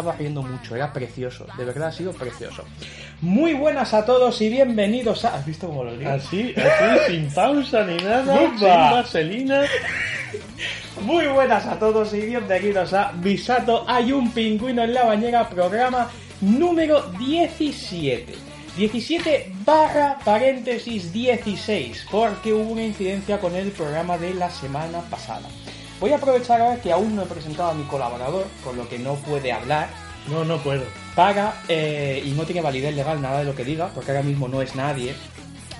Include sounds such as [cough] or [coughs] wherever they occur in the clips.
estaba riendo mucho, era precioso, de verdad ha sido precioso. Muy buenas a todos y bienvenidos a... ¿Has visto cómo lo digo? Así, así, [laughs] sin pausa ni nada, sin vaselina. Muy buenas a todos y bienvenidos a Bisato Hay un pingüino en la bañera, programa número 17. 17 barra paréntesis 16, porque hubo una incidencia con el programa de la semana pasada. Voy a aprovechar ahora que aún no he presentado a mi colaborador, con lo que no puede hablar, No, no puedo. para, eh, y no tiene validez legal nada de lo que diga, porque ahora mismo no es nadie,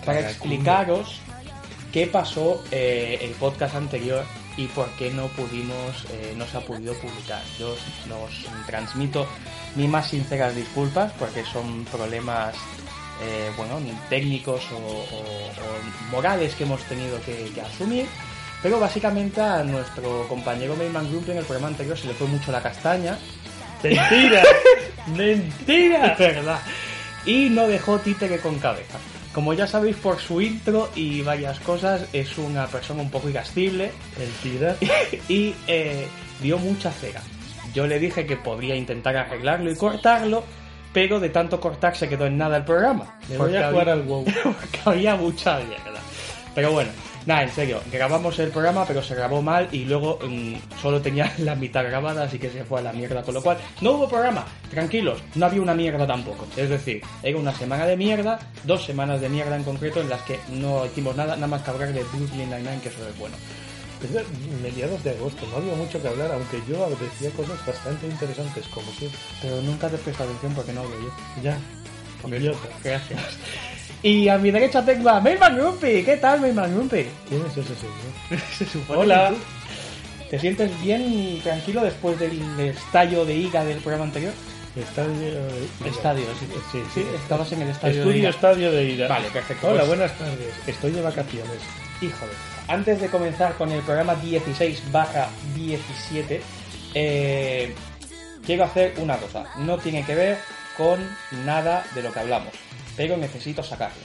para explicaros qué pasó eh, el podcast anterior y por qué no pudimos, eh, no se ha podido publicar. Yo os, os transmito mis más sinceras disculpas porque son problemas, eh, bueno, técnicos o, o- o morales que hemos tenido que, que asumir. Pero básicamente a nuestro compañero Mayman Group en el programa anterior se le fue mucho la castaña Mentira, [laughs] mentira. es verdad. Y no dejó títere con cabeza. Como ya sabéis por su intro y varias cosas, es una persona un poco irascible Mentira. [laughs] y eh, dio mucha cera. Yo le dije que podría intentar arreglarlo y cortarlo, pero de tanto cortar se quedó en nada el programa. Me voy a jugar había- al WoW. [laughs] porque había mucha mierda. Pero bueno, nada, en serio, grabamos el programa, pero se grabó mal y luego mm, solo tenía [laughs] la mitad grabada, así que se fue a la mierda. Con lo cual, no hubo programa, tranquilos, no había una mierda tampoco. Es decir, era una semana de mierda, dos semanas de mierda en concreto, en las que no hicimos nada, nada más que hablar de Brooklyn Nine-Nine, que eso es bueno. De mediados de agosto, no había mucho que hablar, aunque yo decía cosas bastante interesantes, como siempre. Pero nunca te presta atención porque no hablo yo. Ya, idiota. [laughs] Gracias. Y a mi derecha tengo a Mayman Grumpy. ¿Qué tal, Mayman Grumpy? ¿Quién es ese señor? [laughs] Se supone Hola. ¿Te sientes bien y tranquilo después del estallo de ira del programa anterior? Estadio de... Estadio, sí. Sí, Sí, sí. estabas en el estadio de Estudio ira. Estadio de Ira. Vale, perfecto. Hola, Pues- buenas tardes. Estoy de vacaciones. Hijo de... Antes de comenzar con el programa 16 barra 17, eh, quiero hacer una cosa. No tiene que ver con nada de lo que hablamos, pero necesito sacarlo.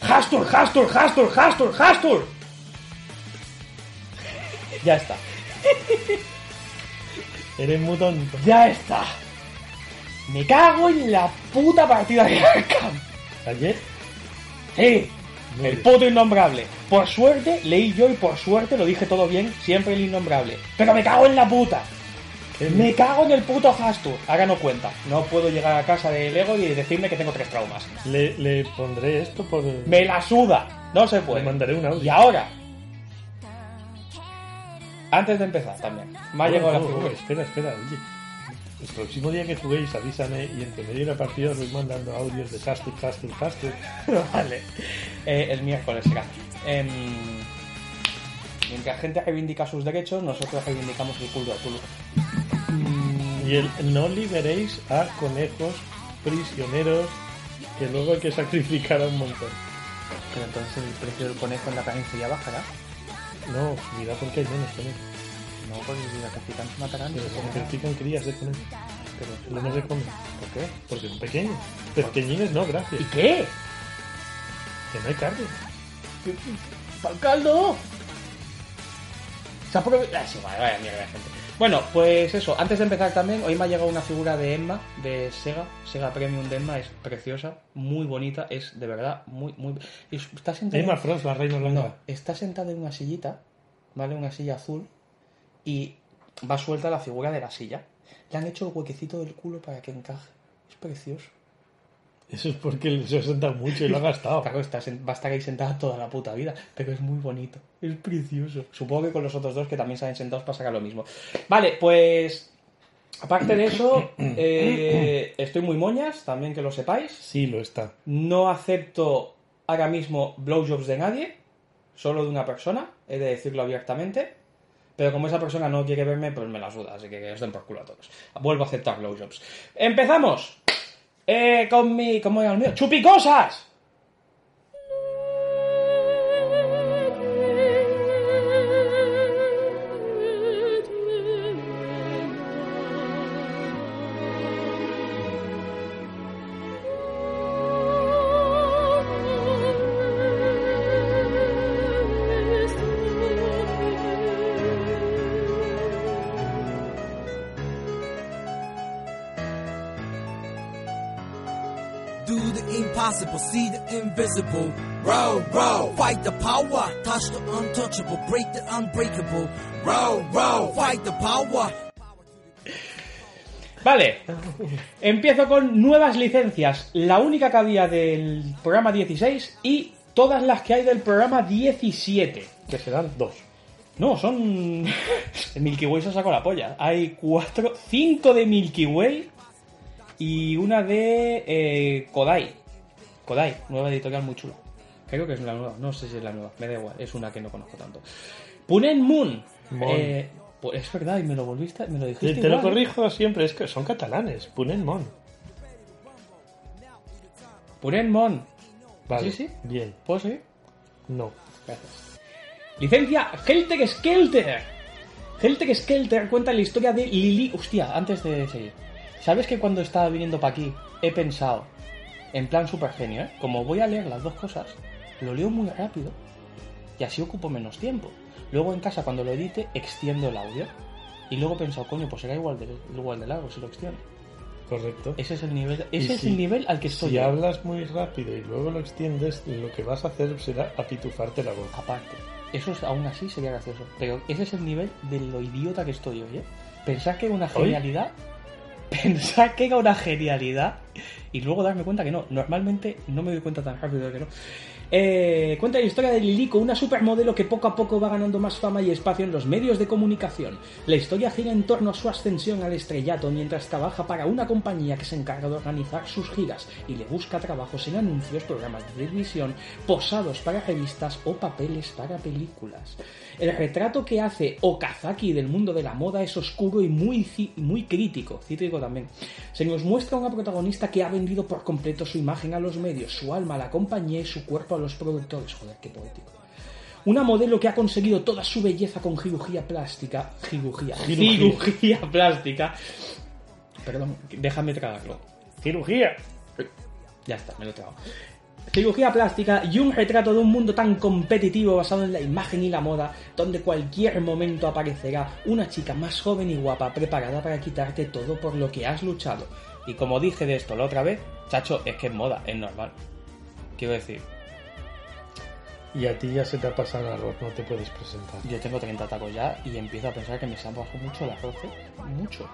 ¡Hastur, Hastur, Hastur, Hastur, Hastur! Ya está. Eres muy tonto. Ya está. Me cago en la puta partida de Arkham. Ayer, Sí, Muy el bien. puto innombrable. Por suerte, leí yo y por suerte lo dije todo bien, siempre el innombrable. Pero me cago en la puta. Me cago en el puto Hastur. Ahora no cuenta. No puedo llegar a casa de Lego y decirme que tengo tres traumas. le, le pondré esto por... Me la suda. No se puede. Le mandaré un audio. Y ahora. Antes de empezar también. Me ha Oh, llegado la figura. oh, espera, espera, oye. El próximo día que juguéis, avísame y entre medio de la partida os voy mandando audios de Castur, Castur, Castur. [laughs] vale. Eh, el miércoles será. Em, mientras gente reivindica sus derechos, nosotros reivindicamos el culo de Tulu. Y el no liberéis a conejos prisioneros que luego hay que sacrificar a un montón. Pero entonces el precio del conejo en la carnicería bajará. No, mira porque hay menos conejos. No, porque si sacrifican se matarán. Pero se sacrifican crías de conejos. Pero No se comen. ¿Por qué? Porque son pequeños. Pequeñines no, gracias. ¿Y qué? Que no hay carne. ¡Pa'l caldo! Se aprovecha. Ah, vaya mierda gente. Bueno, pues eso, antes de empezar también, hoy me ha llegado una figura de Emma, de Sega, Sega Premium de Emma, es preciosa, muy bonita, es de verdad muy, muy... Está sentada, Emma Frost, la reina blanca. no, está sentada en una sillita, ¿vale? Una silla azul, y va suelta la figura de la silla. Le han hecho el huequecito del culo para que encaje. Es precioso. Eso es porque se ha sentado mucho y lo ha [laughs] gastado. Claro, está va a estar ahí sentada toda la puta vida, pero es muy bonito, es precioso. Supongo que con los otros dos que también salen sentados pasará lo mismo. Vale, pues aparte de eso, [coughs] eh, estoy muy moñas, también que lo sepáis. Sí, lo está. No acepto ahora mismo blowjobs de nadie, solo de una persona, he de decirlo abiertamente. Pero como esa persona no quiere verme, pues me la suda, así que os den por culo a todos. Vuelvo a aceptar blowjobs. ¡Empezamos! Eh, con mi... ¿Cómo era el mío? ¡Chupicosas! See the fight the power, touch the untouchable, break the unbreakable. Row, row, fight the power. Vale, empiezo con nuevas licencias. La única que había del programa 16 y todas las que hay del programa 17. Que serán dos. No, son. [laughs] El Milky Way se sacó la polla. Hay cuatro, cinco de Milky Way y una de eh, Kodai. Kodai, nueva editorial muy chula. Creo que es la nueva, no sé si es la nueva, me da igual, es una que no conozco tanto. Punen Moon. Mon. Eh, pues es verdad, y me lo volviste, me lo dijiste. Te, te lo corrijo siempre, es que son catalanes. Punen Mon. Punen Mon. Vale. Sí, sí. Bien. ¿Puedo seguir? No. Gracias. Licencia Helter Skelter. Helter Skelter cuenta la historia de Lily. Hostia, antes de seguir. ¿Sabes que cuando estaba viniendo para aquí he pensado, en plan super genio, ¿eh? como voy a leer las dos cosas, lo leo muy rápido y así ocupo menos tiempo. Luego en casa, cuando lo edite, extiendo el audio. Y luego he pensado, coño, pues será igual de, igual de largo si lo extiendo. Correcto. Ese es el nivel, ese es si- el nivel al que estoy. Si yo. hablas muy rápido y luego lo extiendes, lo que vas a hacer será apitufarte la voz. Aparte, eso es- aún así sería gracioso. Pero ese es el nivel de lo idiota que estoy hoy, ¿eh? Pensar que una ¿Hoy? [laughs] Pensar que era una genialidad. Y luego darme cuenta que no. Normalmente no me doy cuenta tan rápido de que no. Eh, cuenta la historia de Lilico, una supermodelo que poco a poco va ganando más fama y espacio en los medios de comunicación. La historia gira en torno a su ascensión al estrellato mientras trabaja para una compañía que se encarga de organizar sus giras y le busca trabajos en anuncios, programas de televisión, posados para revistas o papeles para películas. El retrato que hace Okazaki del mundo de la moda es oscuro y muy, muy crítico, cítrico también. Se nos muestra una protagonista que ha vendido por completo su imagen a los medios, su alma a la compañía y su cuerpo a los productores. Joder, qué poético. Una modelo que ha conseguido toda su belleza con cirugía plástica. Cirugía. Cirugía. Cirugía plástica. Perdón, déjame tragarlo. ¡Cirugía! Ya está, me lo he tragado. Cirugía plástica y un retrato de un mundo tan competitivo basado en la imagen y la moda, donde cualquier momento aparecerá una chica más joven y guapa preparada para quitarte todo por lo que has luchado. Y como dije de esto la otra vez, chacho, es que es moda, es normal. Quiero decir, Y a ti ya se te ha pasado el arroz, no te puedes presentar. yo tengo 30 tacos ya y empiezo a pensar que me se ha bajado mucho el arroz, ¿eh? Mucho.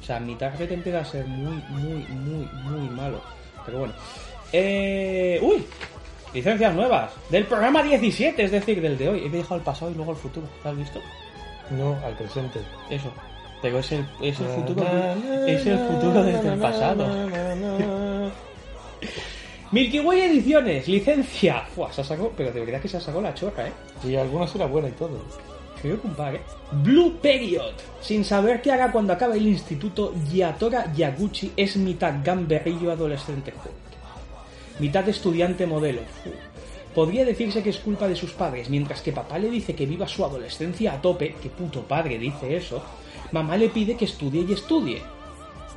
O sea, mi target empieza a ser muy, muy, muy, muy malo. Pero bueno. Eh... ¡Uy! Licencias nuevas. Del programa 17, es decir, del de hoy. He dejado el pasado y luego el futuro. ¿Lo has visto? No, al presente. Eso. Pero es el, es el futuro. Es el futuro desde el pasado. [laughs] Milky Way Ediciones, licencia. Fua, se ha sacado, pero de verdad que se ha sacado la chorra, ¿eh? Y algunas era buena y todo. Creo que un par, ¿eh? Blue Period. Sin saber qué hará cuando acabe el instituto, Yatora Yaguchi es mitad gamberrillo adolescente joven. Mitad estudiante modelo. Podría decirse que es culpa de sus padres, mientras que papá le dice que viva su adolescencia a tope, que puto padre dice eso, mamá le pide que estudie y estudie.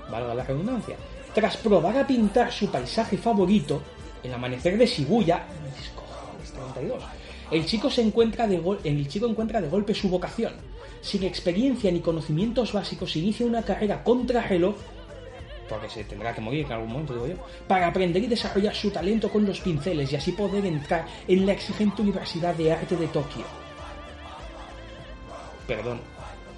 Valga la redundancia. Tras probar a pintar su paisaje favorito, el amanecer de Shibuya, mis cojones, 32, el chico se encuentra de gol- el chico encuentra de golpe su vocación. Sin experiencia ni conocimientos básicos, inicia una carrera contra reloj, porque se tendrá que morir en algún momento, digo yo, para aprender y desarrollar su talento con los pinceles y así poder entrar en la exigente Universidad de Arte de Tokio. Perdón,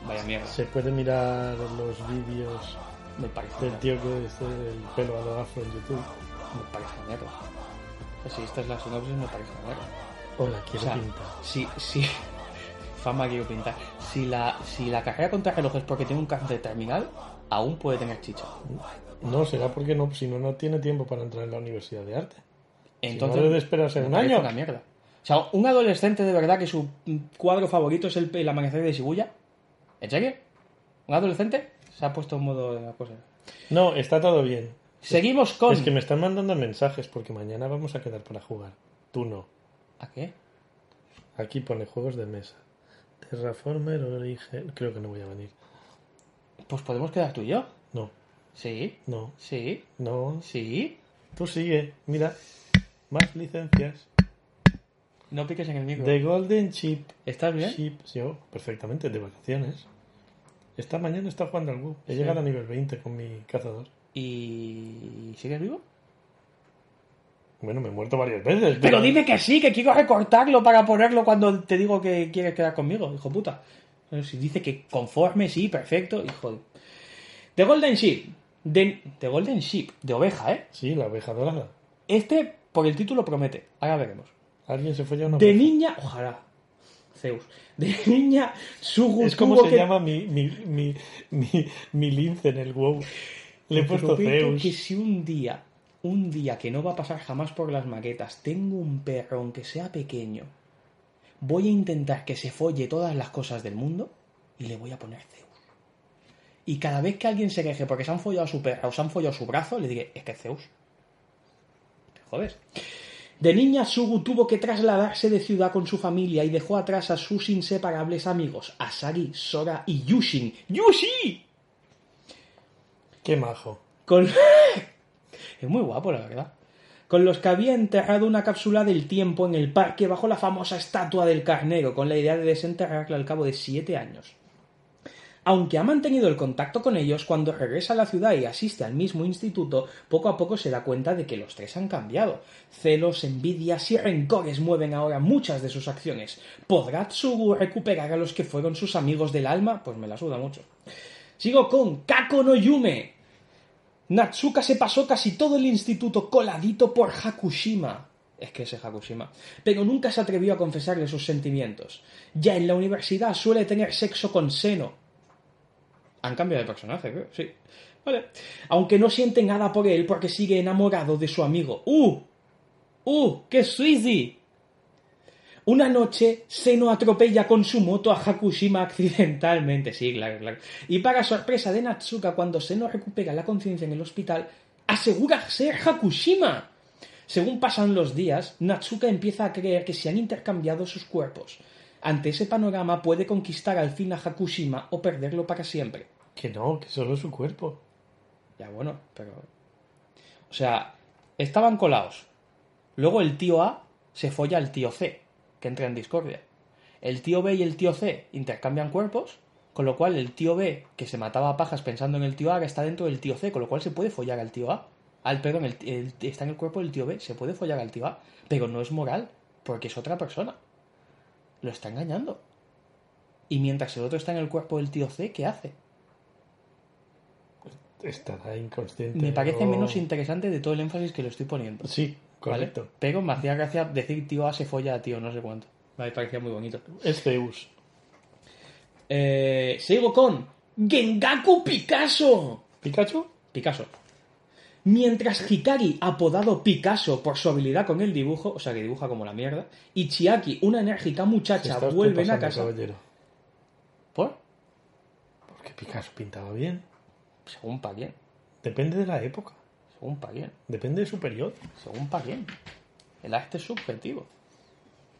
vaya mierda, Se puede mirar los vídeos me parece una- tío que es el pelo a lo afro en YouTube. me parece una mierda. Si esta es la sinopsis, me parece. Hola, O quiero sea, pintar. si, si, [laughs] fama quiero pintar. Si la, si la carrera contra reloj es porque tiene un cáncer terminal, aún puede tener chicha. No, será porque no, si no, no tiene tiempo para entrar en la Universidad de Arte. Entonces, no debe de esperarse un año. una mierda. O sea, un adolescente de verdad que su cuadro favorito es el, el amanecer de Shibuya. ¿En serio? ¿Un adolescente? Se ha puesto en modo de la cosa. No, está todo bien. Seguimos con... Es que me están mandando mensajes porque mañana vamos a quedar para jugar. Tú no. ¿A qué? Aquí pone juegos de mesa. Terraformer Origen. Creo que no voy a venir. Pues podemos quedar tú y yo. No, Sí, no, sí, no. sí. Tú sigue. Mira. Más licencias. No piques en el micro. The Golden Chip. ¿Estás bien? Chip. Yo, perfectamente, de vacaciones. Esta mañana está jugando al WoW. He Sí. llegado a nivel 20 con mi cazador. ¿Y sigues vivo? Bueno, me he muerto varias veces. Pero dime que sí, que quiero recortarlo para ponerlo cuando te digo que quieres quedar conmigo, hijo puta. Pero Si dice que conforme, sí, perfecto, hijo de... The Golden Sheep. De, The Golden Sheep, de oveja, ¿eh? Sí, la abeja dorada. Este, por el título, promete. Ahora veremos. Alguien se folla una De niña... Ojalá. Zeus. De niña, Sugu Es como se que... llama mi, mi, mi, mi, mi lince en el WoW. Le he puesto Zeus. que si un día, un día que no va a pasar jamás por las maquetas, tengo un perro, aunque sea pequeño, voy a intentar que se folle todas las cosas del mundo y le voy a poner Zeus. Y cada vez que alguien se queje porque se han follado a su perra o se han follado su brazo, le diré, es que es Zeus. Te jodes. De niña, Sugu tuvo que trasladarse de ciudad con su familia y dejó atrás a sus inseparables amigos, Asagi, Sora y Yushin. ¡Yushi! Qué majo. Con... [laughs] es muy guapo, la verdad. Con los que había enterrado una cápsula del tiempo en el parque bajo la famosa estatua del carnero, con la idea de desenterrarla al cabo de siete años. Aunque ha mantenido el contacto con ellos, cuando regresa a la ciudad y asiste al mismo instituto, poco a poco se da cuenta de que los tres han cambiado. Celos, envidias y rencores mueven ahora muchas de sus acciones. ¿Podrá Tsugu recuperar a los que fueron sus amigos del alma? Pues me la suda mucho. Sigo con Kako no Yume. Natsuka se pasó casi todo el instituto coladito por Hakushima. Es que ese Hakushima. Pero nunca se atrevió a confesarle sus sentimientos. Ya en la universidad suele tener sexo con Seno. Han cambiado de personaje, creo. Sí. Vale. Aunque no siente nada por él porque sigue enamorado de su amigo. ¡Uh! ¡Uh! ¡Qué suizi! Una noche, Seno atropella con su moto a Hakushima accidentalmente. Sí, claro, claro. Y para sorpresa de Natsuka, cuando Seno recupera la conciencia en el hospital, asegura ser Hakushima. Según pasan los días, Natsuka empieza a creer que se han intercambiado sus cuerpos. Ante ese panorama puede conquistar al fin a Hakushima o perderlo para siempre. Que no, que solo su cuerpo. Ya bueno, pero... O sea, estaban colados. Luego el tío A se folla al tío C, que entra en discordia. El tío B y el tío C intercambian cuerpos, con lo cual el tío B, que se mataba a pajas pensando en el tío A, ahora está dentro del tío C, con lo cual se puede follar al tío A. Al, perdón, el- el- está en el cuerpo del tío B, se puede follar al tío A, pero no es moral, porque es otra persona. Lo está engañando. Y mientras el otro está en el cuerpo del tío C, ¿qué hace? Estará inconsciente. Me parece o- menos interesante de todo el énfasis que le estoy poniendo. Sí, ¿vale? correcto. Pero me hacía gracia decir tío A se folla a tío no sé cuánto. Me parecía muy bonito. Es Zeus. Eh, sigo con Gengaku Picasso. ¿Pikachu? Picasso. Mientras Hikari, apodado Picasso por su habilidad con el dibujo, o sea que dibuja como la mierda, y Chiaki, una enérgica muchacha, vuelven a casa. caballero. ¿Por? Porque Picasso pintaba bien. Según pa' quién. Depende de la época. Según pa' quién. Depende de su periodo. Según pa' quién. El arte es subjetivo.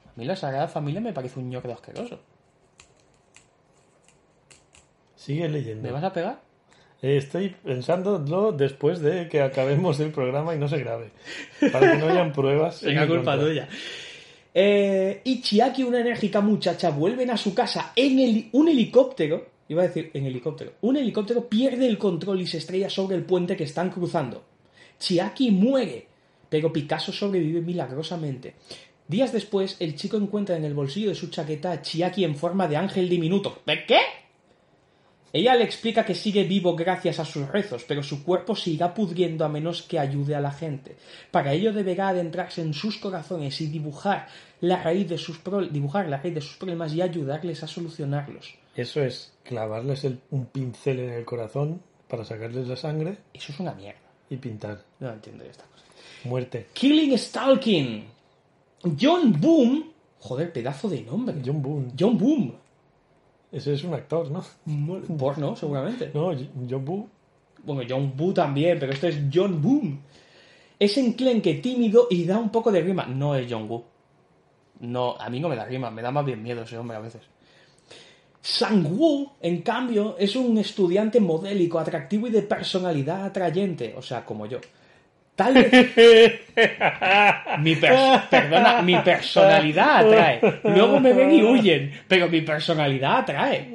A mí la Sagrada Familia me parece un ñordo asqueroso. Sigue leyendo. ¿Me vas a pegar? Eh, Estoy pensándolo después de que acabemos el programa y no se grabe. Para que no hayan pruebas. en [laughs] Venga, culpa tuya. Eh, y Chiaki, una enérgica muchacha, vuelven a su casa en heli- un helicóptero. Iba a decir en helicóptero. Un helicóptero pierde el control y se estrella sobre el puente que están cruzando. Chiaki muere, pero Picasso sobrevive milagrosamente. Días después, el chico encuentra en el bolsillo de su chaqueta a Chiaki en forma de ángel diminuto. ¿De qué? Ella le explica que sigue vivo gracias a sus rezos, pero su cuerpo se pudriendo a menos que ayude a la gente. Para ello deberá adentrarse en sus corazones y dibujar la raíz de sus, pro- dibujar la raíz de sus problemas y ayudarles a solucionarlos. Eso es clavarles el- un pincel en el corazón para sacarles la sangre Eso es una mierda. y pintar. No entiendo esta cosa. Muerte. Killing Stalking. John Boom. Joder, pedazo de nombre. John Boone. John Boom. Ese es un actor, ¿no? Porno, seguramente. No, John Boone. Bueno, John Boo también, pero este es John Boom. Es enclenque, tímido y da un poco de rima. No es John Woo. No, a mí no me da rima, me da más bien miedo ese hombre a veces. Sang-woo, en cambio, es un estudiante modélico, atractivo y de personalidad atrayente, o sea, como yo. Tal vez... [laughs] mi pers- perdona, mi personalidad atrae. Luego me ven y huyen, pero mi personalidad atrae.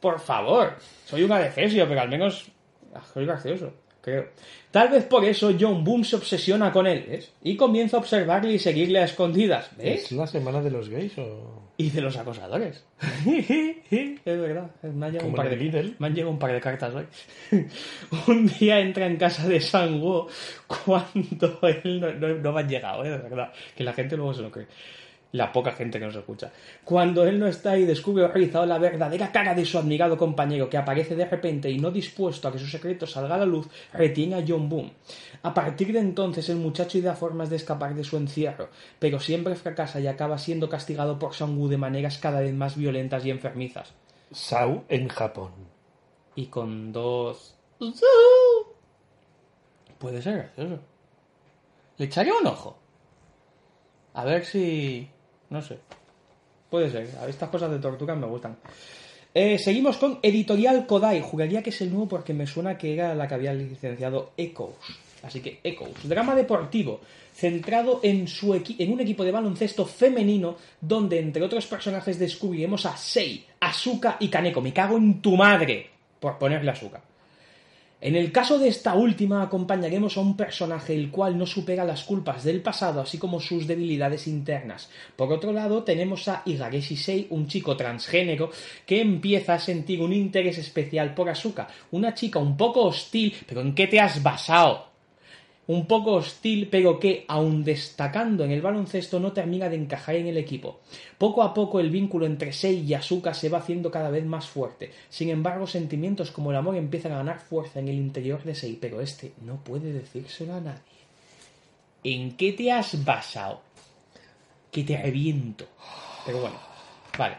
Por favor, soy un adefesio, pero al menos ah, soy gracioso. creo. Tal vez por eso John Boom se obsesiona con él, ¿ves? Y comienza a observarle y seguirle a escondidas, ¿ves? ¿Es la semana de los gays o...? Y de los acosadores. [laughs] es verdad. Me han llegado, un par, de, el Lidl. me han llegado un par de cartas hoy. [laughs] un día entra en casa de Sango cuando [laughs] él no, no- no me han llegado, ¿eh? de verdad. Que la gente luego se lo cree. La poca gente que nos escucha. Cuando él no está y descubre realizado la verdadera cara de su admirado compañero que aparece de repente y no dispuesto a que su secreto salga a la luz, retiene a John Boom. A partir de entonces el muchacho idea formas de escapar de su encierro, pero siempre fracasa y acaba siendo castigado por Sangu de maneras cada vez más violentas y enfermizas. Sau en Japón. Y con dos... Puede ser gracioso. Le echaré un ojo. A ver si... No sé. Puede ser. A estas cosas de tortuga me gustan. Eh, seguimos con Editorial Kodai. Jugaría que es el nuevo porque me suena que era la que había licenciado Echoes. Así que Echoes. Drama deportivo. Centrado en, su en un equipo de baloncesto femenino donde entre otros personajes descubriremos a Sei, Asuka y Kaneko. Me cago en tu madre por ponerle Asuka. En el caso de esta última, acompañaremos a un personaje el cual no supera las culpas del pasado, así como sus debilidades internas. Por otro lado, tenemos a Igareshi Sei, un chico transgénero que empieza a sentir un interés especial por Asuka, una chica un poco hostil, pero ¿en qué te has basado? Un poco hostil, pero que, aun destacando en el baloncesto, no termina de encajar en el equipo. Poco a poco el vínculo entre Sei y Asuka se va haciendo cada vez más fuerte. Sin embargo, sentimientos como el amor empiezan a ganar fuerza en el interior de Sei, pero este no puede decírselo a nadie. ¿En qué te has basado? Que te reviento. Pero bueno, vale.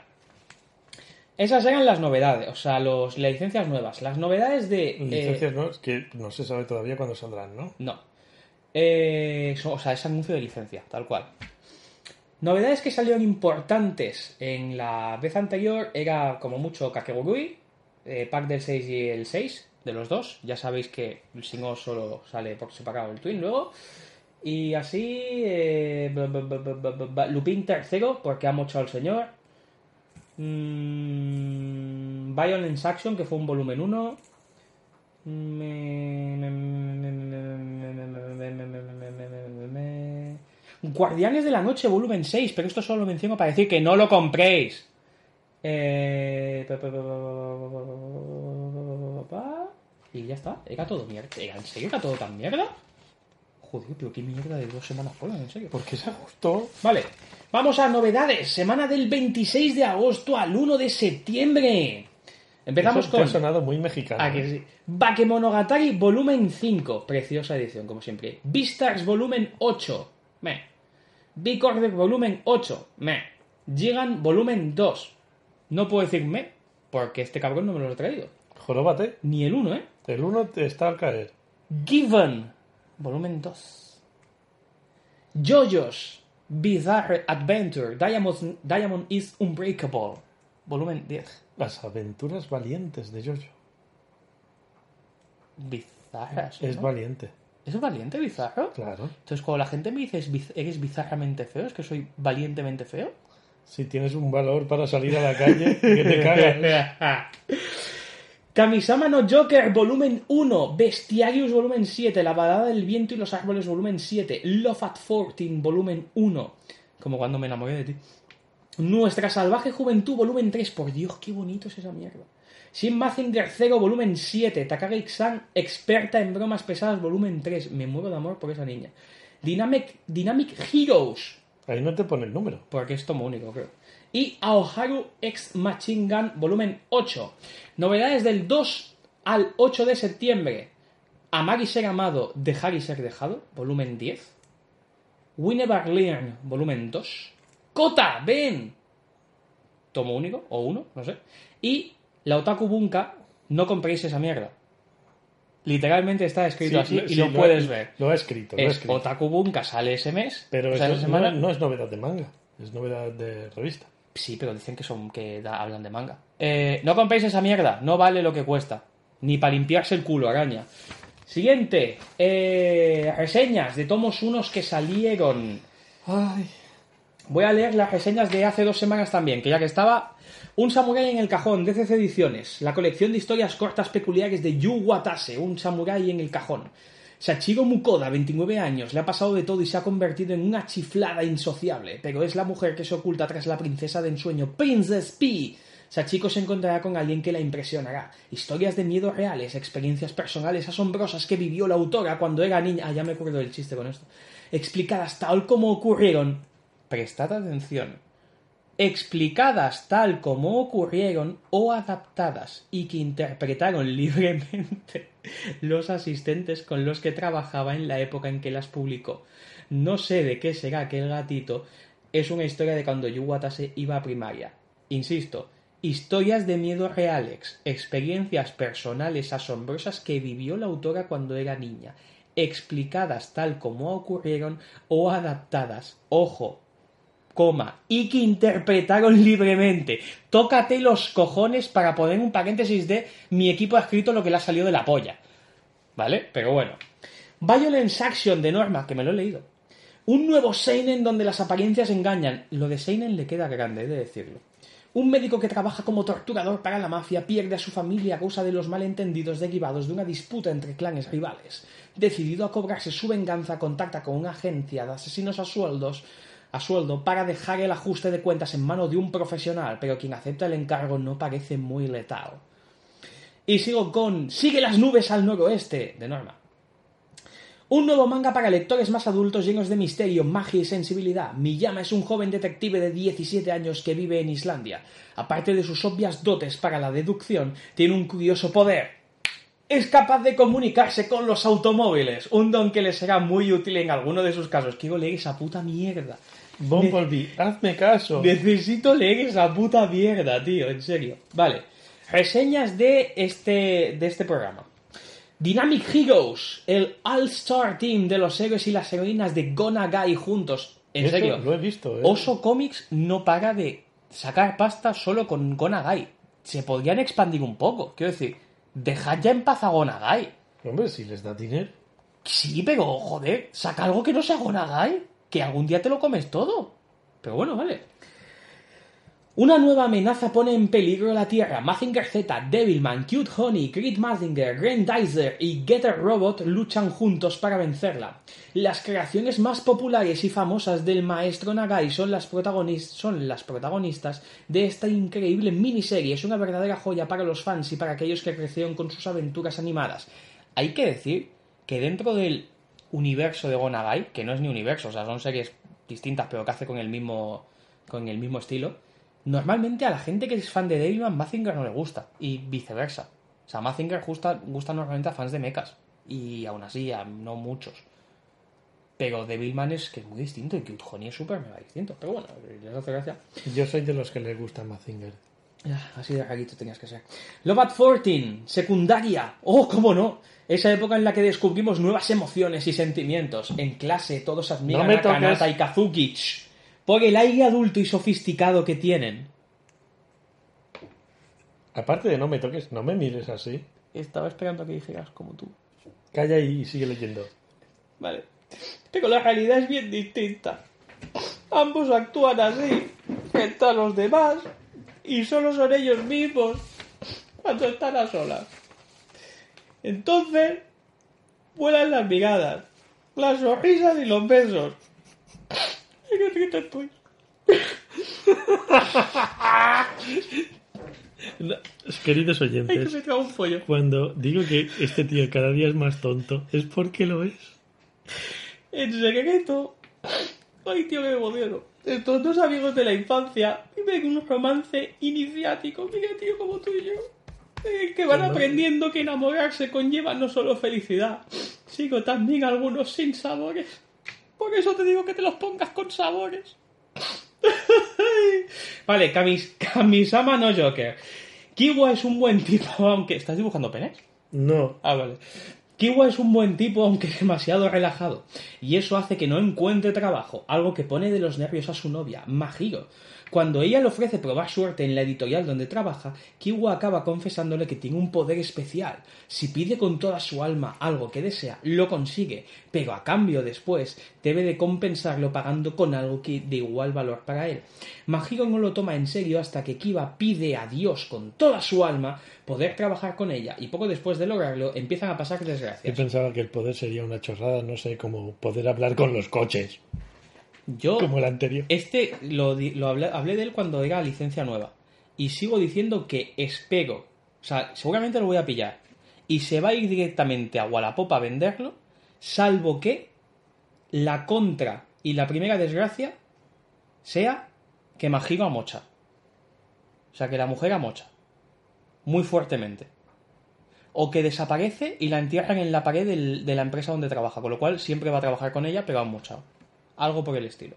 Esas eran las novedades, o sea, los, las licencias nuevas. Las novedades de... eh, Licencias no, es que no se sabe todavía cuándo saldrán, ¿no? no. Eh, o sea, es anuncio de licencia, tal cual. Novedades que salieron importantes en la vez anterior era como mucho Kakegurui, eh, pack del 6 y el 6, de los dos. Ya sabéis que el single solo sale por separado el Twin luego. Y así, eh, Lupin tercero, porque ha mochado al señor. Mm, Violence Action, que fue un volumen 1. Guardianes de la Noche, volumen 6, pero esto solo lo menciono para decir que no lo compréis. Eh, Y ya está, era todo mierda. ¿Era en serio? ¿Era todo tan mierda? Joder, pero qué mierda de dos semanas fueron, en serio. ¿Por qué se ajustó? Vale, vamos a novedades. Semana del 26 de agosto al 1 de septiembre. Empezamos Eso con... ha sonado muy mexicano. Ah, que. Bakemonogatari volumen 5. Preciosa edición, como siempre. Beastars volumen 8. Me. Big Order volumen 8. Me. Gigan volumen 2. No puedo decir me, porque este cabrón no me lo ha traído. Joróbate. Ni el 1, ¿eh? El 1 te está al caer. Given volumen 2. JoJo's Bizarre Adventure Diamond, Diamond is Unbreakable volumen 10. Las aventuras valientes de Jojo. Bizarras. Es ¿no? valiente. ¿Es valiente bizarro? Claro. Entonces, cuando la gente me dice "Es biz- eres bizarramente feo, es que soy valientemente feo. Si tienes un valor para salir a la calle, que te [laughs] cagas. Kamisama no Joker, volumen 1. Bestiarius, volumen 7. La balada del viento y los árboles, volumen 7. Love at 14, volumen 1. Como cuando me enamoré de ti. Nuestra salvaje juventud, volumen 3. Por Dios, qué bonito es esa mierda. Shin Mazinger 0, volumen 7. Takagi-san, experta en bromas pesadas, volumen 3. Me muero de amor por esa niña. Dynamic, Dynamic Heroes, Ahí no te pone el número. porque es tomo único, creo. Y Aoharu X Machine Gun volumen 8. Novedades del 2 al 8 de septiembre. Amar y ser amado, dejar y ser dejado, volumen 10. We Never Learn, volumen 2. Kota, ven. Tomo único, o uno, no sé. Y la Otaku Bunka, no compréis esa mierda. Literalmente está escrito así y sí, lo, puedes ha- ver. Lo ha escrito, lo ha Es escrito. Otaku Bunka sale ese mes. Pero no, semana. no es novedad de manga. Es novedad de revista. Sí, pero dicen que son que da- hablan de manga. Eh, no compréis esa mierda, no vale lo que cuesta. Ni para limpiarse el culo, araña. Siguiente, eh, reseñas de tomos unos que salieron. Ay. Voy a leer las reseñas de hace dos semanas también, que ya que estaba Un samurái en el cajón, DCC Ediciones, la colección de historias cortas peculiares de Yu Watase, Un samurái en el cajón. Sachiro Mukoda, 29 años, le ha pasado de todo y se ha convertido en una chiflada insociable, pero es la mujer que se oculta tras la princesa de ensueño, Princess P. Sachiko se encontrará con alguien que la impresionará. Historias de miedo reales, experiencias personales asombrosas que vivió la autora cuando era niña. Ah, ya me acuerdo del chiste con esto. Explicadas tal como ocurrieron. Prestad atención. Explicadas tal como ocurrieron o adaptadas y que interpretaron [laughs] libremente los asistentes con los que trabajaba en la época en que las publicó. No sé de qué será aquel gatito. Es una historia de cuando Yu Watase iba a primaria. Insisto, Historias de miedo reales, experiencias personales asombrosas que vivió la autora cuando era niña, explicadas tal como ocurrieron o adaptadas, ojo, coma, y que interpretaron libremente. Tócate los cojones para poner un paréntesis de mi equipo ha escrito lo que le ha salido de la polla. ¿Vale? Pero bueno. Violence Action de Norma, que me lo he leído. Un nuevo Seinen donde las apariencias engañan. Lo de Seinen le queda grande, he de decirlo. Un médico que trabaja como torturador para la mafia pierde a su familia a causa de los malentendidos derivados de una disputa entre clanes rivales. Decidido a cobrarse su venganza, contacta con una agencia de asesinos a sueldos a sueldo para dejar el ajuste de cuentas en mano de un profesional, pero quien acepta el encargo no parece muy letal. Y sigo con Sigue las nubes al noroeste, de Norma. Un nuevo manga para lectores más adultos llenos de misterio, magia y sensibilidad. Miyama es un joven detective de 17 años que vive en Islandia. Aparte de sus obvias dotes para la deducción, tiene un curioso poder. Es capaz de comunicarse con los automóviles, un don que le será muy útil en alguno de sus casos. Quiero leer esa puta mierda. Bumblebee, hazme caso. Necesito leer esa puta mierda, tío, en serio. Vale. Reseñas de este, de este programa. Dynamic Heroes, el All-Star Team de los héroes y las heroínas de Gonagai juntos. En Eso serio, lo he visto, ¿eh? Oso Comics no para de sacar pasta solo con Gonagai. Se podrían expandir un poco. Quiero decir, dejad ya en paz a Gonagai. Hombre, si les da dinero. Sí, pero joder, saca algo que no sea Gonagai. Que algún día te lo comes todo. Pero bueno, vale. Una nueva amenaza pone en peligro la Tierra. Mazinger Z, Devilman, Cute Honey, Grit Mazinger, Grandizer y Getter Robot luchan juntos para vencerla. Las creaciones más populares y famosas del maestro Nagai son las, son las protagonistas de esta increíble miniserie. Es una verdadera joya para los fans y para aquellos que crecieron con sus aventuras animadas. Hay que decir que dentro del universo de Gonagai, que no es ni universo, o sea, son series distintas pero que hace con el mismo, con el mismo estilo, normalmente a la gente que es fan de Devilman, Mazinger no le gusta, y viceversa. O sea, Mazinger gusta, gusta normalmente a fans de mechas, y aún así a no muchos. Pero Devilman es que es muy distinto, y Cute Honey es súper mega distinto. Pero bueno, les hace gracia. Yo soy de los que les gusta Mazinger. Así de rarito tenías que ser. Love at 14, secundaria. Oh, cómo no. Esa época en la que descubrimos nuevas emociones y sentimientos. En clase todos admiran No a Kanata y Kazuki. Por el aire adulto y sofisticado que tienen. Aparte de no me toques, no me mires así. Estaba esperando a que dijeras como tú. Calla y sigue leyendo. Vale. Pero la realidad es bien distinta. Ambos actúan así, frente a los demás, y solo son ellos mismos cuando están a solas. Entonces, vuelan las miradas, las sonrisas y los besos. Ay, qué estoy. No, queridos Ay, que oyentes, me trago un pollo. cuando digo que este tío cada día es más tonto, es porque lo es. En secreto. Ay, tío, que me emociono. Estos dos amigos de la infancia viven un romance iniciático. Mira, tío, como tú y yo. Eh, que van aprendiendo que enamorarse conlleva no solo felicidad, sino también algunos sin sabores. Por eso te digo que te los pongas con sabores. [laughs] vale, Kamis, Kamisama no Joker. Kiwa es un buen tipo, aunque... ¿Estás dibujando penes? No, Ah, vale. Kiwa es un buen tipo, aunque [laughs] demasiado relajado, y eso hace que no encuentre trabajo, algo que pone de los nervios a su novia, Mahiro. Cuando ella le ofrece probar suerte en la editorial donde trabaja, Kiwa acaba confesándole que tiene un poder especial. Si pide con toda su alma algo que desea, lo consigue, pero a cambio después debe de compensarlo pagando con algo que de igual valor para él. Mahiro no lo toma en serio hasta que Kiba pide a Dios con toda su alma poder trabajar con ella y poco después de lograrlo empiezan a pasar Yo desgracias. pensaba que el poder sería una chorrada, no sé, como poder hablar con los coches, Yo como el anterior. Este lo, lo hablé, hablé de él cuando era licencia nueva. Y sigo diciendo que espero. O sea, seguramente lo voy a pillar. Y se va a ir directamente a Wallapop a venderlo. Salvo que la contra y la primera desgracia sea que Mahiro amocha. O sea, que la mujer amocha. Muy fuertemente. O que desaparece y la entierran en la pared del- de la empresa donde trabaja. Con lo cual siempre va a trabajar con ella, pero ha mochado. Algo por el estilo.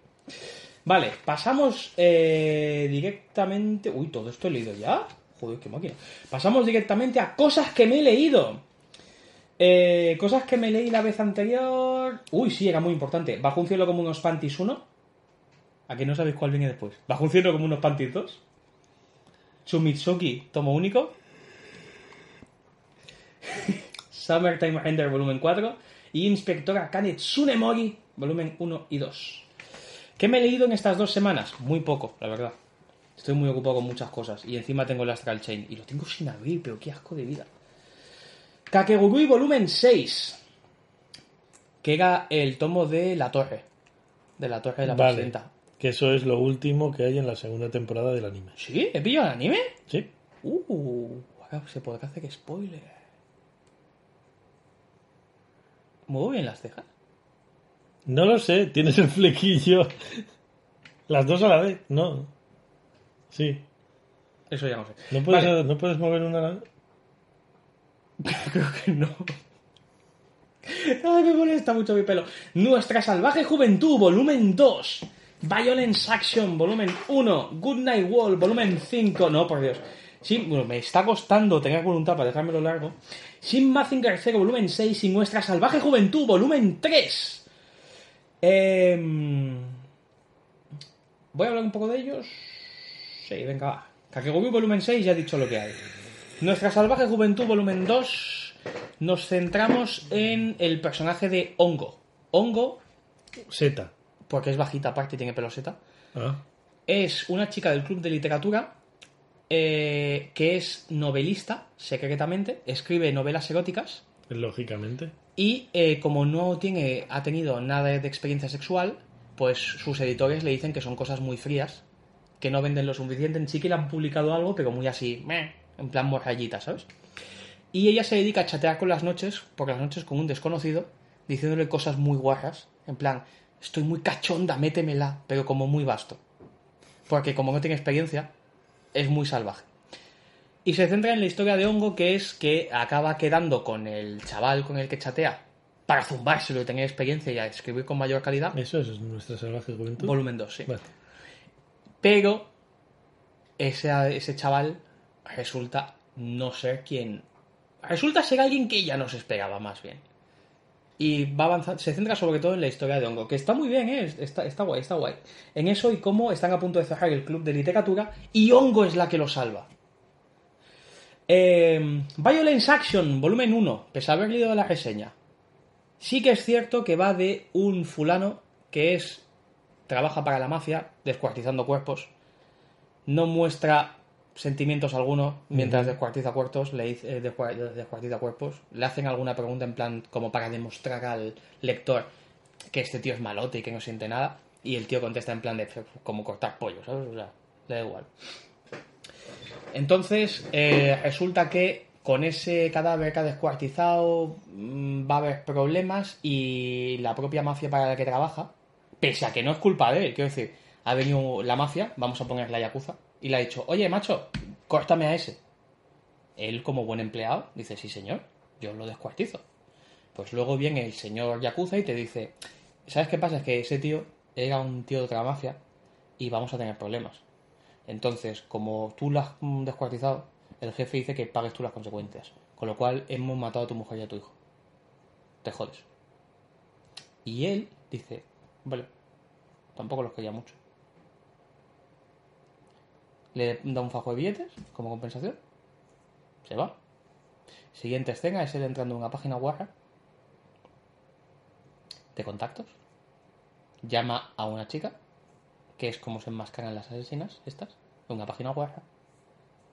Vale, pasamos eh, directamente. Uy, todo esto he leído ya. Joder, qué máquina. Pasamos directamente a cosas que me he leído. Eh, cosas que me leí la vez anterior. Uy, sí, era muy importante. Bajo un cielo como unos panties 1. ¿A que no sabéis cuál viene después? Bajo un cielo como unos panties 2. Sumitsuki, tomo único. [laughs] Summertime Render, volumen 4. Y Inspectora Kane Tsunemori, volumen 1 y 2. ¿Qué me he leído en estas dos semanas? Muy poco, la verdad. Estoy muy ocupado con muchas cosas. Y encima tengo el Astral Chain. Y lo tengo sin abrir, pero qué asco de vida. Kakegurui volumen 6. Que era el tomo de la torre. De la torre de la Vale, presidenta. que eso es lo último que hay en la segunda temporada del anime. ¿Sí? ¿He pillado el anime? Sí, Uh, se podrá hacer spoiler. ¿Muevo bien las cejas? No lo sé, tienes el flequillo. Las dos a la vez, no. Sí, Eso ya no sé. no puedes, Vale. no puedes mover una a la vez. [laughs] Creo que no. Ay, me molesta mucho mi pelo. Nuestra salvaje juventud, volumen 2. Violence Action, volumen 1. Goodnight Wall, volumen 5. No, por Dios. Sí, bueno, me está costando tener voluntad para dejármelo largo. Sin Mazinger 0, volumen 6. Y Nuestra salvaje juventud, volumen 3. Em, Voy a hablar un poco de ellos. Sí, venga, va. Kakegurui volumen 6 ya he dicho lo que hay. Nuestra salvaje juventud volumen 2 nos centramos en el personaje de Hongo. Hongo, Z. porque es bajita aparte y tiene peloseta, Ah, es una chica del club de literatura eh, que es novelista secretamente, escribe novelas eróticas lógicamente. y eh, como no tiene, ha tenido nada de experiencia sexual, pues sus editores le dicen que son cosas muy frías, que no venden lo suficiente. En sí que le han publicado algo, pero muy así, meh, en plan morrayita, ¿sabes? Y ella se dedica a chatear con las noches, por las noches con un desconocido, diciéndole cosas muy guarras, en plan, estoy muy cachonda, métemela, pero como muy vasto. Porque como no tiene experiencia, es muy salvaje. Y se centra en la historia de Hongo, que es que acaba quedando con el chaval con el que chatea para zumbárselo y tener experiencia y a escribir con mayor calidad. Eso es nuestra salvaje juventud. Volumen 2, sí. Vale. Pero ese, ese chaval resulta no ser quien. Resulta ser alguien que ella no se esperaba, más bien. Y va avanzando, se centra sobre todo en la historia de Hongo, que está muy bien, ¿eh? está, está guay, está guay. En eso y cómo están a punto de cerrar el club de literatura y Hongo es la que lo salva. Eh, Violence Action, volumen 1, pese a haber leído la reseña. Sí que es cierto que va de un fulano que es trabaja para la mafia, descuartizando cuerpos. No muestra sentimientos alguno mientras descuartiza cuerpos, le dice, eh, descua- descuartiza cuerpos. Le hacen alguna pregunta en plan como para demostrar al lector que este tío es malote y que no siente nada. Y el tío contesta en plan de como cortar pollo, ¿sabes? O sea, le da igual. Entonces, eh, resulta que con ese cadáver que ha descuartizado mm, va a haber problemas y la propia mafia para la que trabaja, pese a que no es culpa de él, quiero decir, ha venido la mafia, vamos a poner la Yakuza, y le ha dicho, oye, macho, córtame a ese. Él, como buen empleado, dice, sí, señor, yo lo descuartizo. Pues luego viene el señor Yakuza y te dice, ¿sabes qué pasa? Es que ese tío era un tío de otra mafia y vamos a tener problemas. Entonces, como tú lo has mm, descuartizado, el jefe dice que pagues tú las consecuencias. Con lo cual, hemos matado a tu mujer y a tu hijo. Te jodes. Y él dice, vale, tampoco los quería mucho. le da un fajo de billetes como compensación, se va. Siguiente escena es él entrando en una página web de contactos, llama a una chica, que es como se enmascaran las asesinas, estas, en una página web,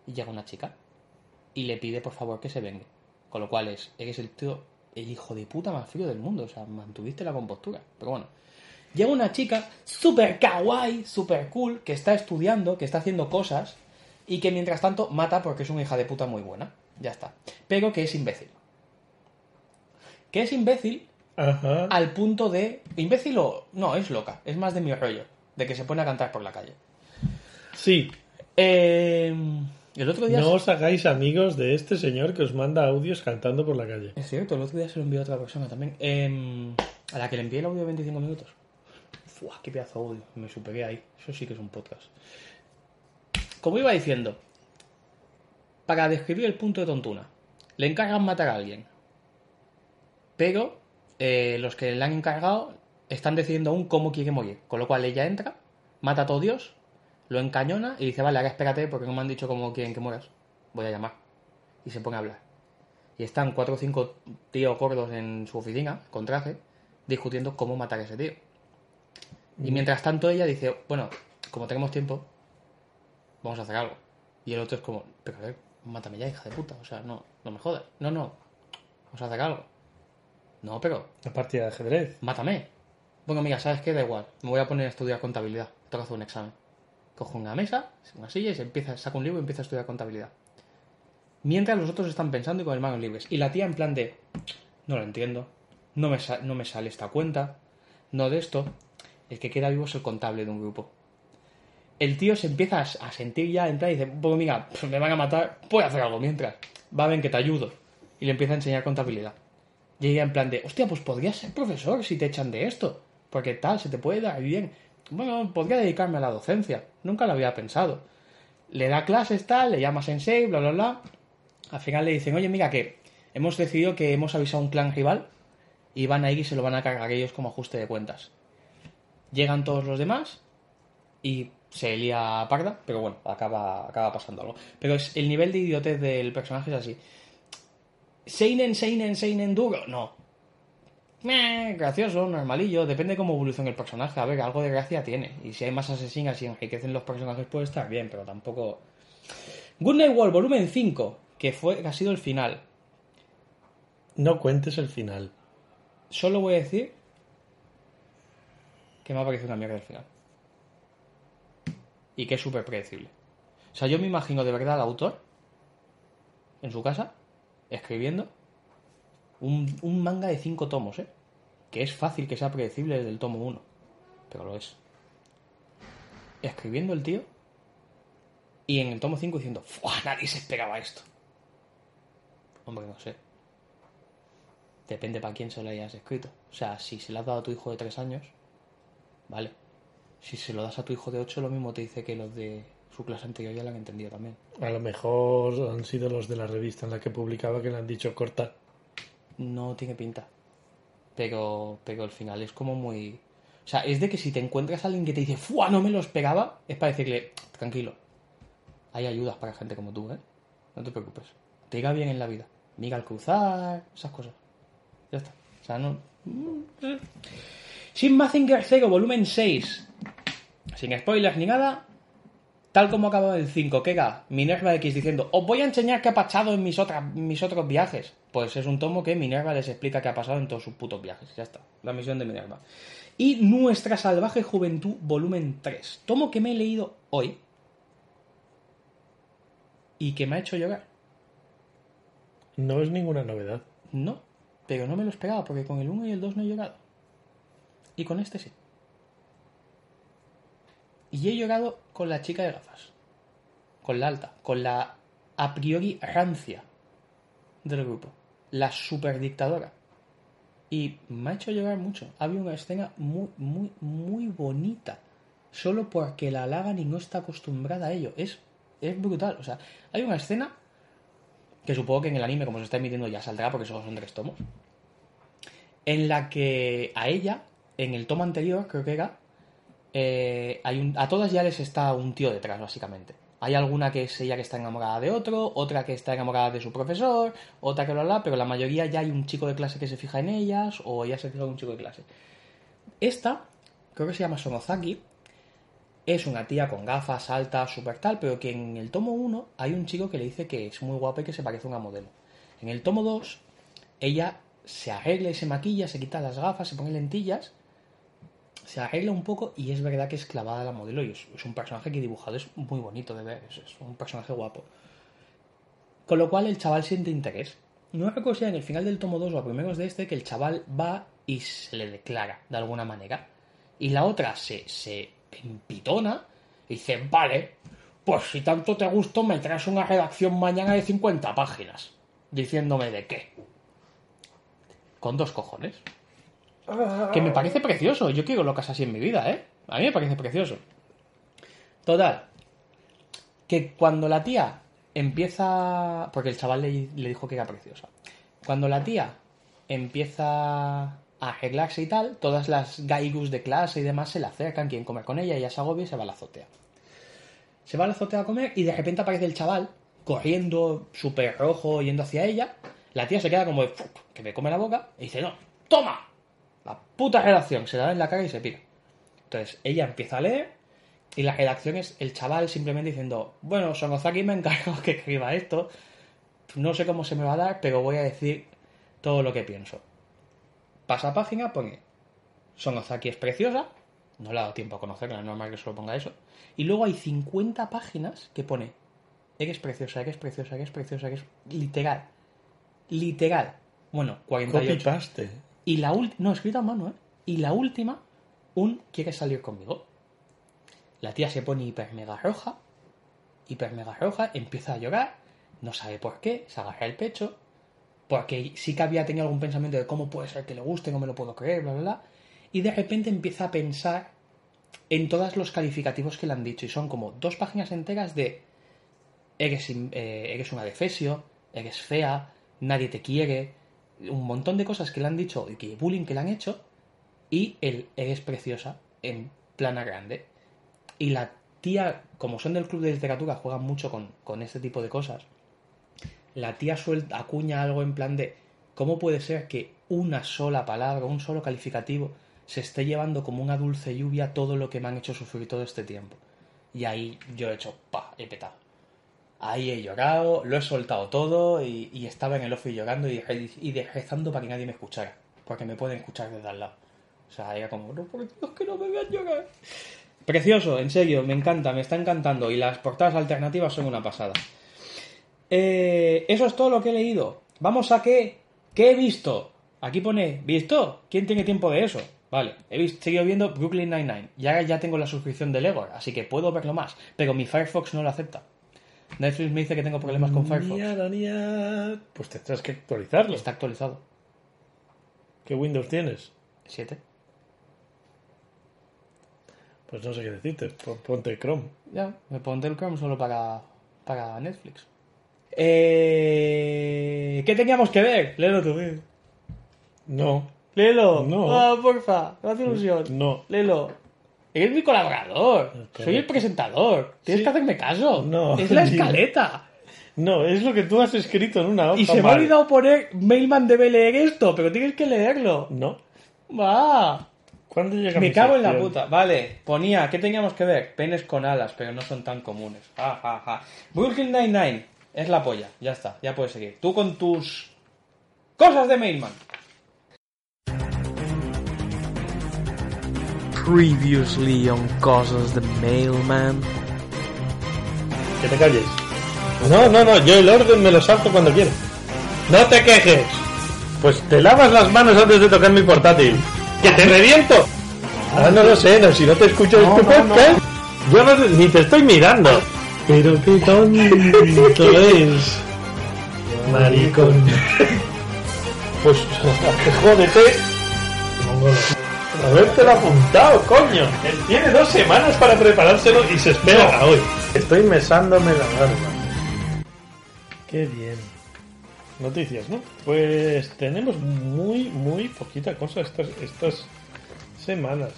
y llega una chica y le pide por favor que se vengue. Con lo cual es, eres el tío, el hijo de puta más frío del mundo, o sea, mantuviste la compostura. Pero bueno, llega una chica super kawaii, super cool, que está estudiando, que está haciendo cosas y que mientras tanto mata porque es una hija de puta muy buena. Ya está. Pero que es imbécil. Que es imbécil Ajá. al punto de... Imbécil o... No, es loca. Es más de mi rollo. De que se pone a cantar por la calle. Sí, Eh, el otro día... no os hagáis amigos de este señor que os manda audios cantando por la calle. Es cierto, el otro día se lo envió a otra persona también. Eh, a la que le envié el audio de 25 minutos. Fua, qué pedazo de audio. Me superé ahí. Eso sí que es un podcast. Como iba diciendo, para describir el punto de tontuna, le encargan matar a alguien. Pero eh, los que le han encargado están decidiendo aún cómo quiere morir. Con lo cual ella entra, mata a todo Dios, lo encañona y dice, vale, ahora espérate porque no me han dicho cómo quieren que mueras. Voy a llamar. Y se pone a hablar. Y están cuatro o cinco tíos gordos en su oficina, con traje, discutiendo cómo matar a ese tío. Y mientras tanto ella dice, bueno, como tenemos tiempo, vamos a hacer algo. Y el otro es como, pero a ver, mátame ya, hija de puta. O sea, no, no me jodas. No, no, vamos a hacer algo. No, pero La partida de ajedrez. mátame. Bueno, mira, ¿sabes qué? Da igual. Me voy a poner a estudiar contabilidad. Tengo hacer un examen. Cojo una mesa, una silla y se saca un libro y empieza a estudiar contabilidad. Mientras los otros están pensando y con las manos libres. Y la tía en plan de, no lo entiendo. No me, no me sale esta cuenta. No de esto. El que queda vivo es el contable de un grupo. El tío se empieza a sentir ya en plan y dice, pues mira, pues me van a matar, voy a hacer algo mientras. Va, ven que te ayudo. Y le empieza a enseñar contabilidad. Y ella en plan de, hostia, pues podrías ser profesor si te echan de esto. Porque tal, se te puede dar bien. Bueno, podría dedicarme a la docencia. Nunca lo había pensado. Le da clases, tal, le llama sensei, bla, bla, bla. Al final le dicen, oye, mira que hemos decidido que hemos avisado a un clan rival y van a ir y se lo van a cargar ellos como ajuste de cuentas. Llegan todos los demás y se lía parda, pero bueno, acaba, acaba pasando algo. Pero es, el nivel de idiotez del personaje es así. Seinen, Seinen, Seinen duro. No. Meh, gracioso, normalillo. Depende cómo evolucione el personaje. A ver, algo de gracia tiene. Y si hay más asesinas y enriquecen los personajes, puede estar bien, pero tampoco. Good Night World, volumen 5, que fue, que ha sido el final. No cuentes el final. Solo voy a decir que me ha parecido una mierda el final. Y que es súper predecible. O sea, yo me imagino de verdad al autor en su casa escribiendo un, un manga de cinco tomos, ¿eh? Que es fácil que sea predecible desde el tomo 1. Pero lo es. Escribiendo el tío y en el tomo 5 diciendo, ¡Fua! Nadie se esperaba esto. Hombre, no sé. Depende para quién se lo hayas escrito. O sea, si se lo has dado a tu hijo de 3 años, vale. Si se lo das a tu hijo de 8, lo mismo te dice que los de su clase anterior ya lo han entendido también. A lo mejor han sido los de la revista en la que publicaba que le han dicho corta. No tiene pinta. Pero, pero al final es como muy... O sea, es de que si te encuentras a alguien que te dice, ¡fua! No me lo esperaba, es para decirle, tranquilo. Hay ayudas para gente como tú, ¿eh? No te preocupes. Te irá bien en la vida. Mira al cruzar, esas cosas. Ya está. O sea, no... Sin Mazinger 0, volumen 6. Sin spoilers ni nada. Tal como acaba el 5, que era Minerva X diciendo, os voy a enseñar qué ha pasado en mis, otras, mis otros viajes. Pues es un tomo que Minerva les explica qué ha pasado en todos sus putos viajes. Ya está. La misión de Minerva. Y Nuestra Salvaje Juventud, volumen 3. Tomo que me he leído hoy. Y que me ha hecho llorar. No es ninguna novedad. No, pero no me lo esperaba porque con el 1 y el 2 no he llorado. Y con este sí. Y he llorado con la chica de gafas. Con la alta. Con la a priori rancia del grupo. La superdictadora. Y me ha hecho llorar mucho. Había una escena muy, muy, muy bonita. Solo porque la halagan y no está acostumbrada a ello. Es, es brutal. O sea, hay una escena que supongo que en el anime, como se está emitiendo, ya saldrá porque solo son tres tomos, en la que a ella, en el tomo anterior, creo que era, eh, hay un, a todas ya les está un tío detrás, básicamente. Hay alguna que es ella que está enamorada de otro, otra que está enamorada de su profesor, otra que lo habla, pero la mayoría ya hay un chico de clase que se fija en ellas o ella se fija en un chico de clase. Esta, creo que se llama Sonozaki, es una tía con gafas, alta, super tal, pero que en el tomo 1 hay un chico que le dice que es muy guapa y que se parece a una modelo. En el tomo 2, ella se arregla y se maquilla, se quita las gafas, se pone lentillas, se arregla un poco y es verdad que es clavada la modelo y es, es un personaje que dibujado es muy bonito de ver, es, un personaje guapo. Con lo cual el chaval siente interés. No recuerdo si en el final del tomo 2 o a primeros de este que el chaval va y se le declara de alguna manera. Y la otra se, se empitona y dice, vale, pues si tanto te gustó me traes una redacción mañana de 50 páginas. Diciéndome de qué. Con dos cojones. Que me parece precioso. Yo quiero locas así en mi vida, ¿eh? A mí me parece precioso. Total. Que cuando la tía empieza... Porque el chaval le, le dijo que era preciosa. Cuando la tía empieza a arreglarse y tal, todas las gaigus de clase y demás se le acercan, quieren comer con ella, ella se agobia y se va a la azotea. Se va a la azotea a comer y de repente aparece el chaval corriendo súper rojo yendo hacia ella. La tía se queda como de, que me come la boca y dice, no, toma, la puta redacción, se la da en la cara y se pira. Entonces ella empieza a leer y la redacción es el chaval simplemente diciendo, bueno, Sonozaki me encargó que escriba esto, no sé cómo se me va a dar, pero voy a decir todo lo que pienso. Pasa página, pone Sonozaki es preciosa, no le ha dado tiempo a conocerla, es normal que solo ponga eso. Y luego hay 50 páginas que pone eres preciosa, eres preciosa, eres preciosa, eres literal. Literal. Bueno, 48. Copy paste. Y la última, no, escrita a mano, ¿eh? Y la última, un ¿quieres salir conmigo? La tía se pone hiper mega roja, hiper mega roja, empieza a llorar, no sabe por qué, se agarra el pecho, porque sí que había tenido algún pensamiento de cómo puede ser que le guste, no me lo puedo creer, bla, bla, bla. Y de repente empieza a pensar en todos los calificativos que le han dicho, y son como dos páginas enteras de eres, eh, eres una defesio, eres fea, nadie te quiere, un montón de cosas que le han dicho y que bullying que le han hecho, y el eres preciosa en plana grande. Y la tía, como son del club de literatura, juegan mucho con, con este tipo de cosas. La tía suelta, acuña algo en plan de cómo puede ser que una sola palabra, un solo calificativo, se esté llevando como una dulce lluvia todo lo que me han hecho sufrir todo este tiempo. Y ahí yo he hecho, pa, he petado. Ahí he llorado, lo he soltado todo y, y estaba en el office llorando y, y para que nadie me escuchara. Porque me pueden escuchar desde al lado. O sea, era como, no, por Dios, que no me vean llorar. Precioso, en serio, me encanta, me está encantando. Y las portadas alternativas son una pasada. Eh, eso es todo lo que he leído. Vamos a qué. ¿Qué he visto? Aquí pone, ¿visto? ¿Quién tiene tiempo de eso? Vale, he vis- seguido viendo Brooklyn Nine-Nine. Ya, ya tengo la suscripción de Lego, así que puedo verlo más. Pero mi Firefox no lo acepta. Netflix me dice que tengo problemas con Firefox. Niara, niara. Pues tendrás que actualizarlo. Está actualizado. ¿Qué Windows tienes? 7. Pues no sé qué decirte. Pon- Ponte Chrome. Ya, me pondré el Chrome solo para, para Netflix. Eh, ¿Qué teníamos que ver? Léelo tú, eh. No, Léelo. No. Ah, porfa, me hace ilusión. no. Léelo. Eres mi colaborador. Soy el presentador. Tienes Sí. que hacerme caso. No, Es la [laughs] escaleta. No, es lo que tú has escrito en una hoja. Y se me ha olvidado poner Mailman debe leer esto, pero tienes que leerlo. No. Va. ¿Cuándo llega Me mi cago en la puta. Vale, ponía, ¿qué teníamos que ver? Penes con alas, pero no son tan comunes. Ja, ja, ja. Brooklyn Nine-Nine. Es la polla. Ya está, ya puedes seguir. Tú con tus cosas de Mailman. Previously on Cosas the Mailman. Que te calles. No, no, no, yo el orden me lo salto cuando quiero. No te quejes. Pues te lavas las manos antes de tocar mi portátil. ¡Que te reviento! Ah, no lo sé, no, si no te escucho en tu podcast, yo no, te- ni te estoy mirando. Pero qué tonto [laughs] es. Maricón. [laughs] Pues, [laughs] jódete. Habértelo apuntado, coño. Él tiene dos semanas para preparárselo y se espera a hoy. Estoy mesándome la barba. Qué bien. Noticias, ¿no? Pues tenemos muy, muy poquita cosa estas, estas semanas.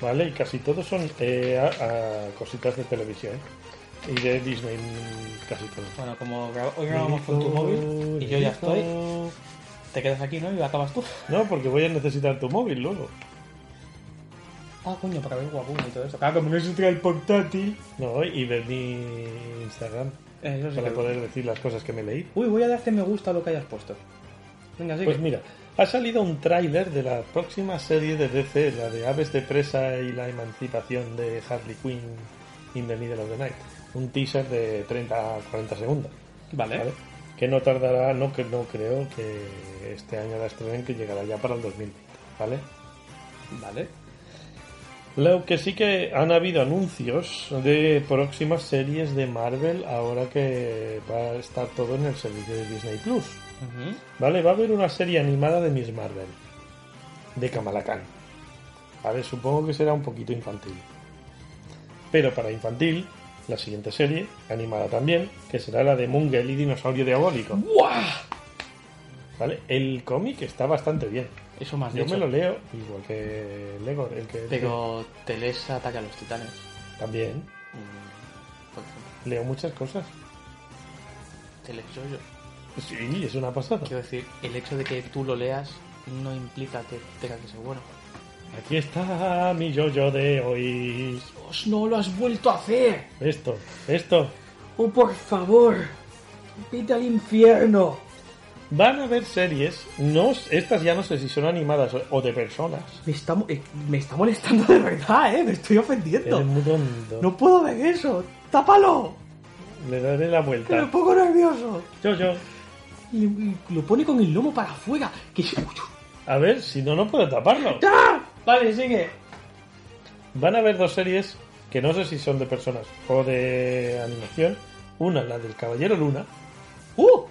¿Vale? Y casi todos son eh, a- a cositas de televisión. y de Disney casi todo. Bueno, como hoy grabamos con tu móvil y yo ya estoy, te quedas aquí, ¿no? Y acabas tú. No, porque voy a necesitar tu móvil luego. Ah, coño, para ver guapo y todo eso. Claro, como no existía el portátil. No, y ver mi Instagram Eso sí para que- poder decir las cosas que me leí. Uy, voy a darte me gusta a lo que hayas puesto. Venga, sigue. Pues mira, ha salido un tráiler de la próxima serie de DC, la de Aves de Presa y la emancipación de Harley Quinn in the Middle of the Night. Un teaser de 30 a 40 segundos. vale. ¿vale? Que no tardará, no, que no creo que este año la estrenen, que llegará ya para el 2020, ¿vale? Vale. Lo que sí que han habido anuncios de próximas series de Marvel ahora que va a estar todo en el servicio de Disney Plus. ¿Vale? Va a haber una serie animada de Miss Marvel. De Kamala Khan. ¿Vale? Supongo que será un poquito infantil. Pero para infantil, la siguiente serie, animada también, que será la de Mungel y Dinosaurio Diabólico. ¡Buah! ¿Vale? El cómic está bastante bien. Eso más Yo dicho. me lo leo, igual que Lego, el que Pero te lees Ataque a los Titanes. también. Mm. Leo muchas cosas. Te lees yo-yo. Sí, es una pasada. Quiero decir, el hecho de que tú lo leas no implica que tenga que ser bueno. Aquí está mi yo-yo de hoy. Dios, no lo has vuelto a hacer. Esto, esto. Oh, por favor. Vete al infierno. Van a haber series, no, estas ya no sé si son animadas o- de personas. Me está, mo- eh, me está molestando de verdad, ¿eh? Me estoy ofendiendo. Eres muy tonto. No puedo ver eso. ¡Tápalo! Le daré la Que me vuelta. pongo nervioso. Yo, yo. Y, y lo pone con el lomo para afuera. Que A ver, si no, no puedo taparlo. ¡Ah! Vale, sigue. Van a haber dos series que no sé si son de personas o de animación. Una, la del Caballero Luna, ¡Uh!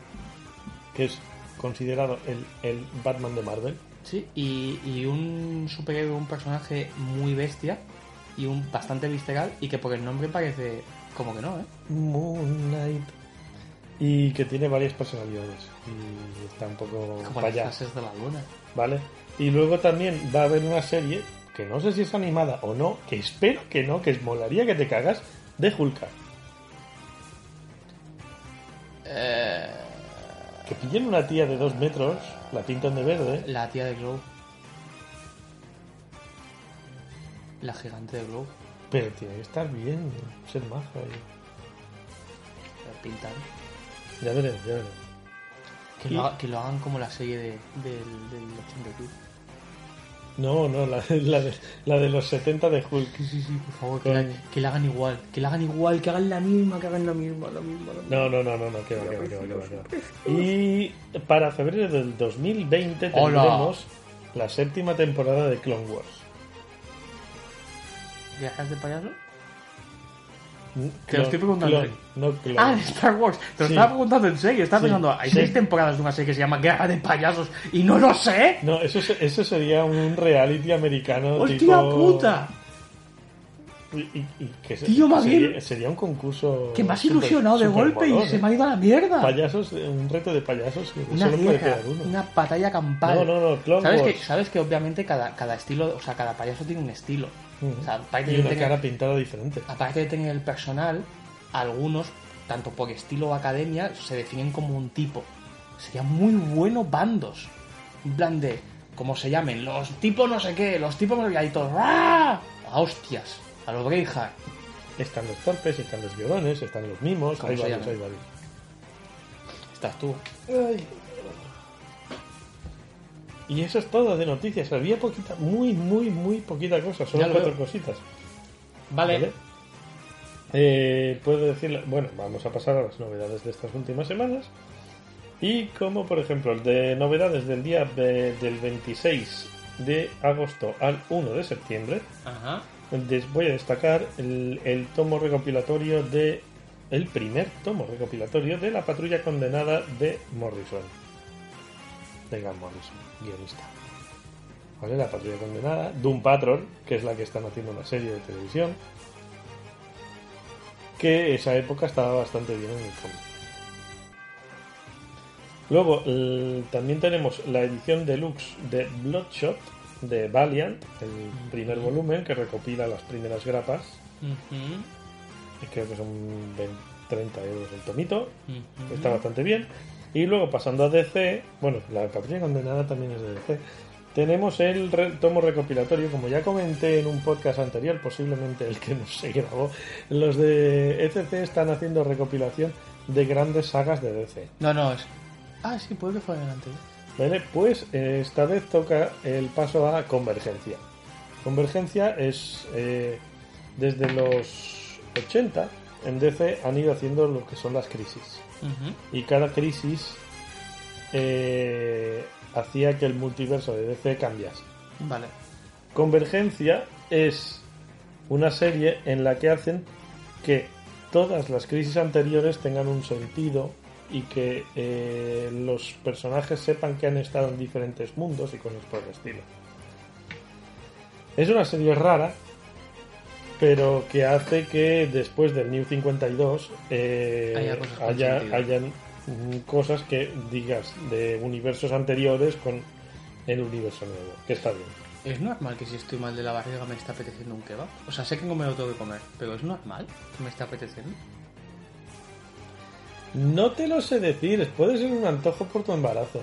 que es considerado el, el Batman de Marvel. Sí, y, y un superhéroe, un personaje muy bestia y un bastante visceral y que por el nombre parece como que no, ¿eh? Moon Knight. Y que tiene varias personalidades. Y está un poco Como las fases de la luna. ¿Vale? Y luego también va a haber una serie que no sé si es animada o no, que espero que no, que molaría que te cagas, de Hulka. Eh, Que pillen una tía de dos metros, la pintan de verde, la tía de Glow. La gigante de Glow. pero tiene que estar bien, ser maja. y- La pintan. Ya veremos, ya veremos. Que, Y- lo, haga- que lo hagan como la serie de, del, del 82. No, no, la, la de, la de los 70 de Hulk. Sí, sí, sí, por favor, que la, que la hagan igual. Que la hagan igual, que hagan la misma, que hagan la misma, la misma. La misma. No, no, no, no, no, que va, que va, que va, que va, que va. [laughs] Y para febrero del 2020 Hola. tendremos la séptima temporada de Clone Wars. ¿Viajas de payaso? Te lo estoy preguntando. clon, no clon. Ah, de Star Wars. Te lo Sí. estaba preguntando en serio. Estaba Sí, pensando, hay sí. seis temporadas de una serie que se llama Guerra de Payasos y no lo sé. No, eso, se- eso sería un reality americano. ¡Hostia tipo... puta! Y, y- y que se- Tío, más sería, bien- sería un concurso. Que me has ilusionado de golpe y se ¿eh? me ha ido a la mierda. Payasos, un reto de payasos que Una solo puede uno. una batalla campal. No, no, no, ¿Sabes que, sabes que obviamente cada, cada estilo, o sea, cada payaso tiene un estilo. Ujú. O sea, aparte y de una tener- cara pintada diferente. aparte de tener el personal, algunos, tanto por estilo o academia, se definen como un tipo. Serían muy buenos bandos. En plan de, como se llamen, los tipos no sé qué, los tipos qué, ahí todos, ¡ah! A hostias, a los Braveheart. Están los torpes, están los llorones, están los mimos, ¿Cómo hay se varios, hay varios. Estás tú. Y eso es todo de noticias. Había poquita, muy, muy, muy poquita cosa. Solo cuatro veo. cositas. Vale. ¿Vale? Eh, puedo decir, bueno, vamos a pasar a las novedades de estas últimas semanas. Y como por ejemplo el de novedades del día de- del 26 de agosto al 1 de septiembre, Ajá. voy a destacar el, el tomo recopilatorio de el primer tomo recopilatorio de la patrulla condenada de Morrison. De Morrison, guionista. ¿Vale? La patrulla condenada, Doom Patrol, que es la que están haciendo una serie de televisión. Que esa época estaba bastante bien en el cómic. Luego el- también tenemos la edición deluxe de Bloodshot de Valiant, el primer volumen que recopila las primeras grapas. Y creo que son 20, 30 euros el tomito, está bastante bien. Y luego pasando a DC, bueno, la Caprilla Condenada también es de DC. Tenemos el tomo recopilatorio, como ya comenté en un podcast anterior, posiblemente el que no se grabó. Los de ECC están haciendo recopilación de grandes sagas de DC. No, no, es. Ah, sí, puede que fuera adelante. ¿Vale? Pues eh, esta vez toca el paso a Convergencia. Convergencia es eh, desde los 80 en DC han ido haciendo lo que son las crisis. Y cada crisis eh, hacía que el multiverso de DC cambiase. Vale. Convergencia es una serie en la que hacen que todas las crisis anteriores tengan un sentido y que eh, los personajes sepan que han estado en diferentes mundos y cosas por el estilo. Es una serie rara, pero que hace que después del New 52 eh, Haya cosas haya, hayan cosas que digas de universos anteriores con el universo nuevo, que está bien. ¿Es normal que si estoy mal de la barriga me está apeteciendo un kebab? O sea, sé que no me lo tengo que comer, pero ¿es normal que me está apeteciendo? No te lo sé decir, puede ser un antojo por tu embarazo.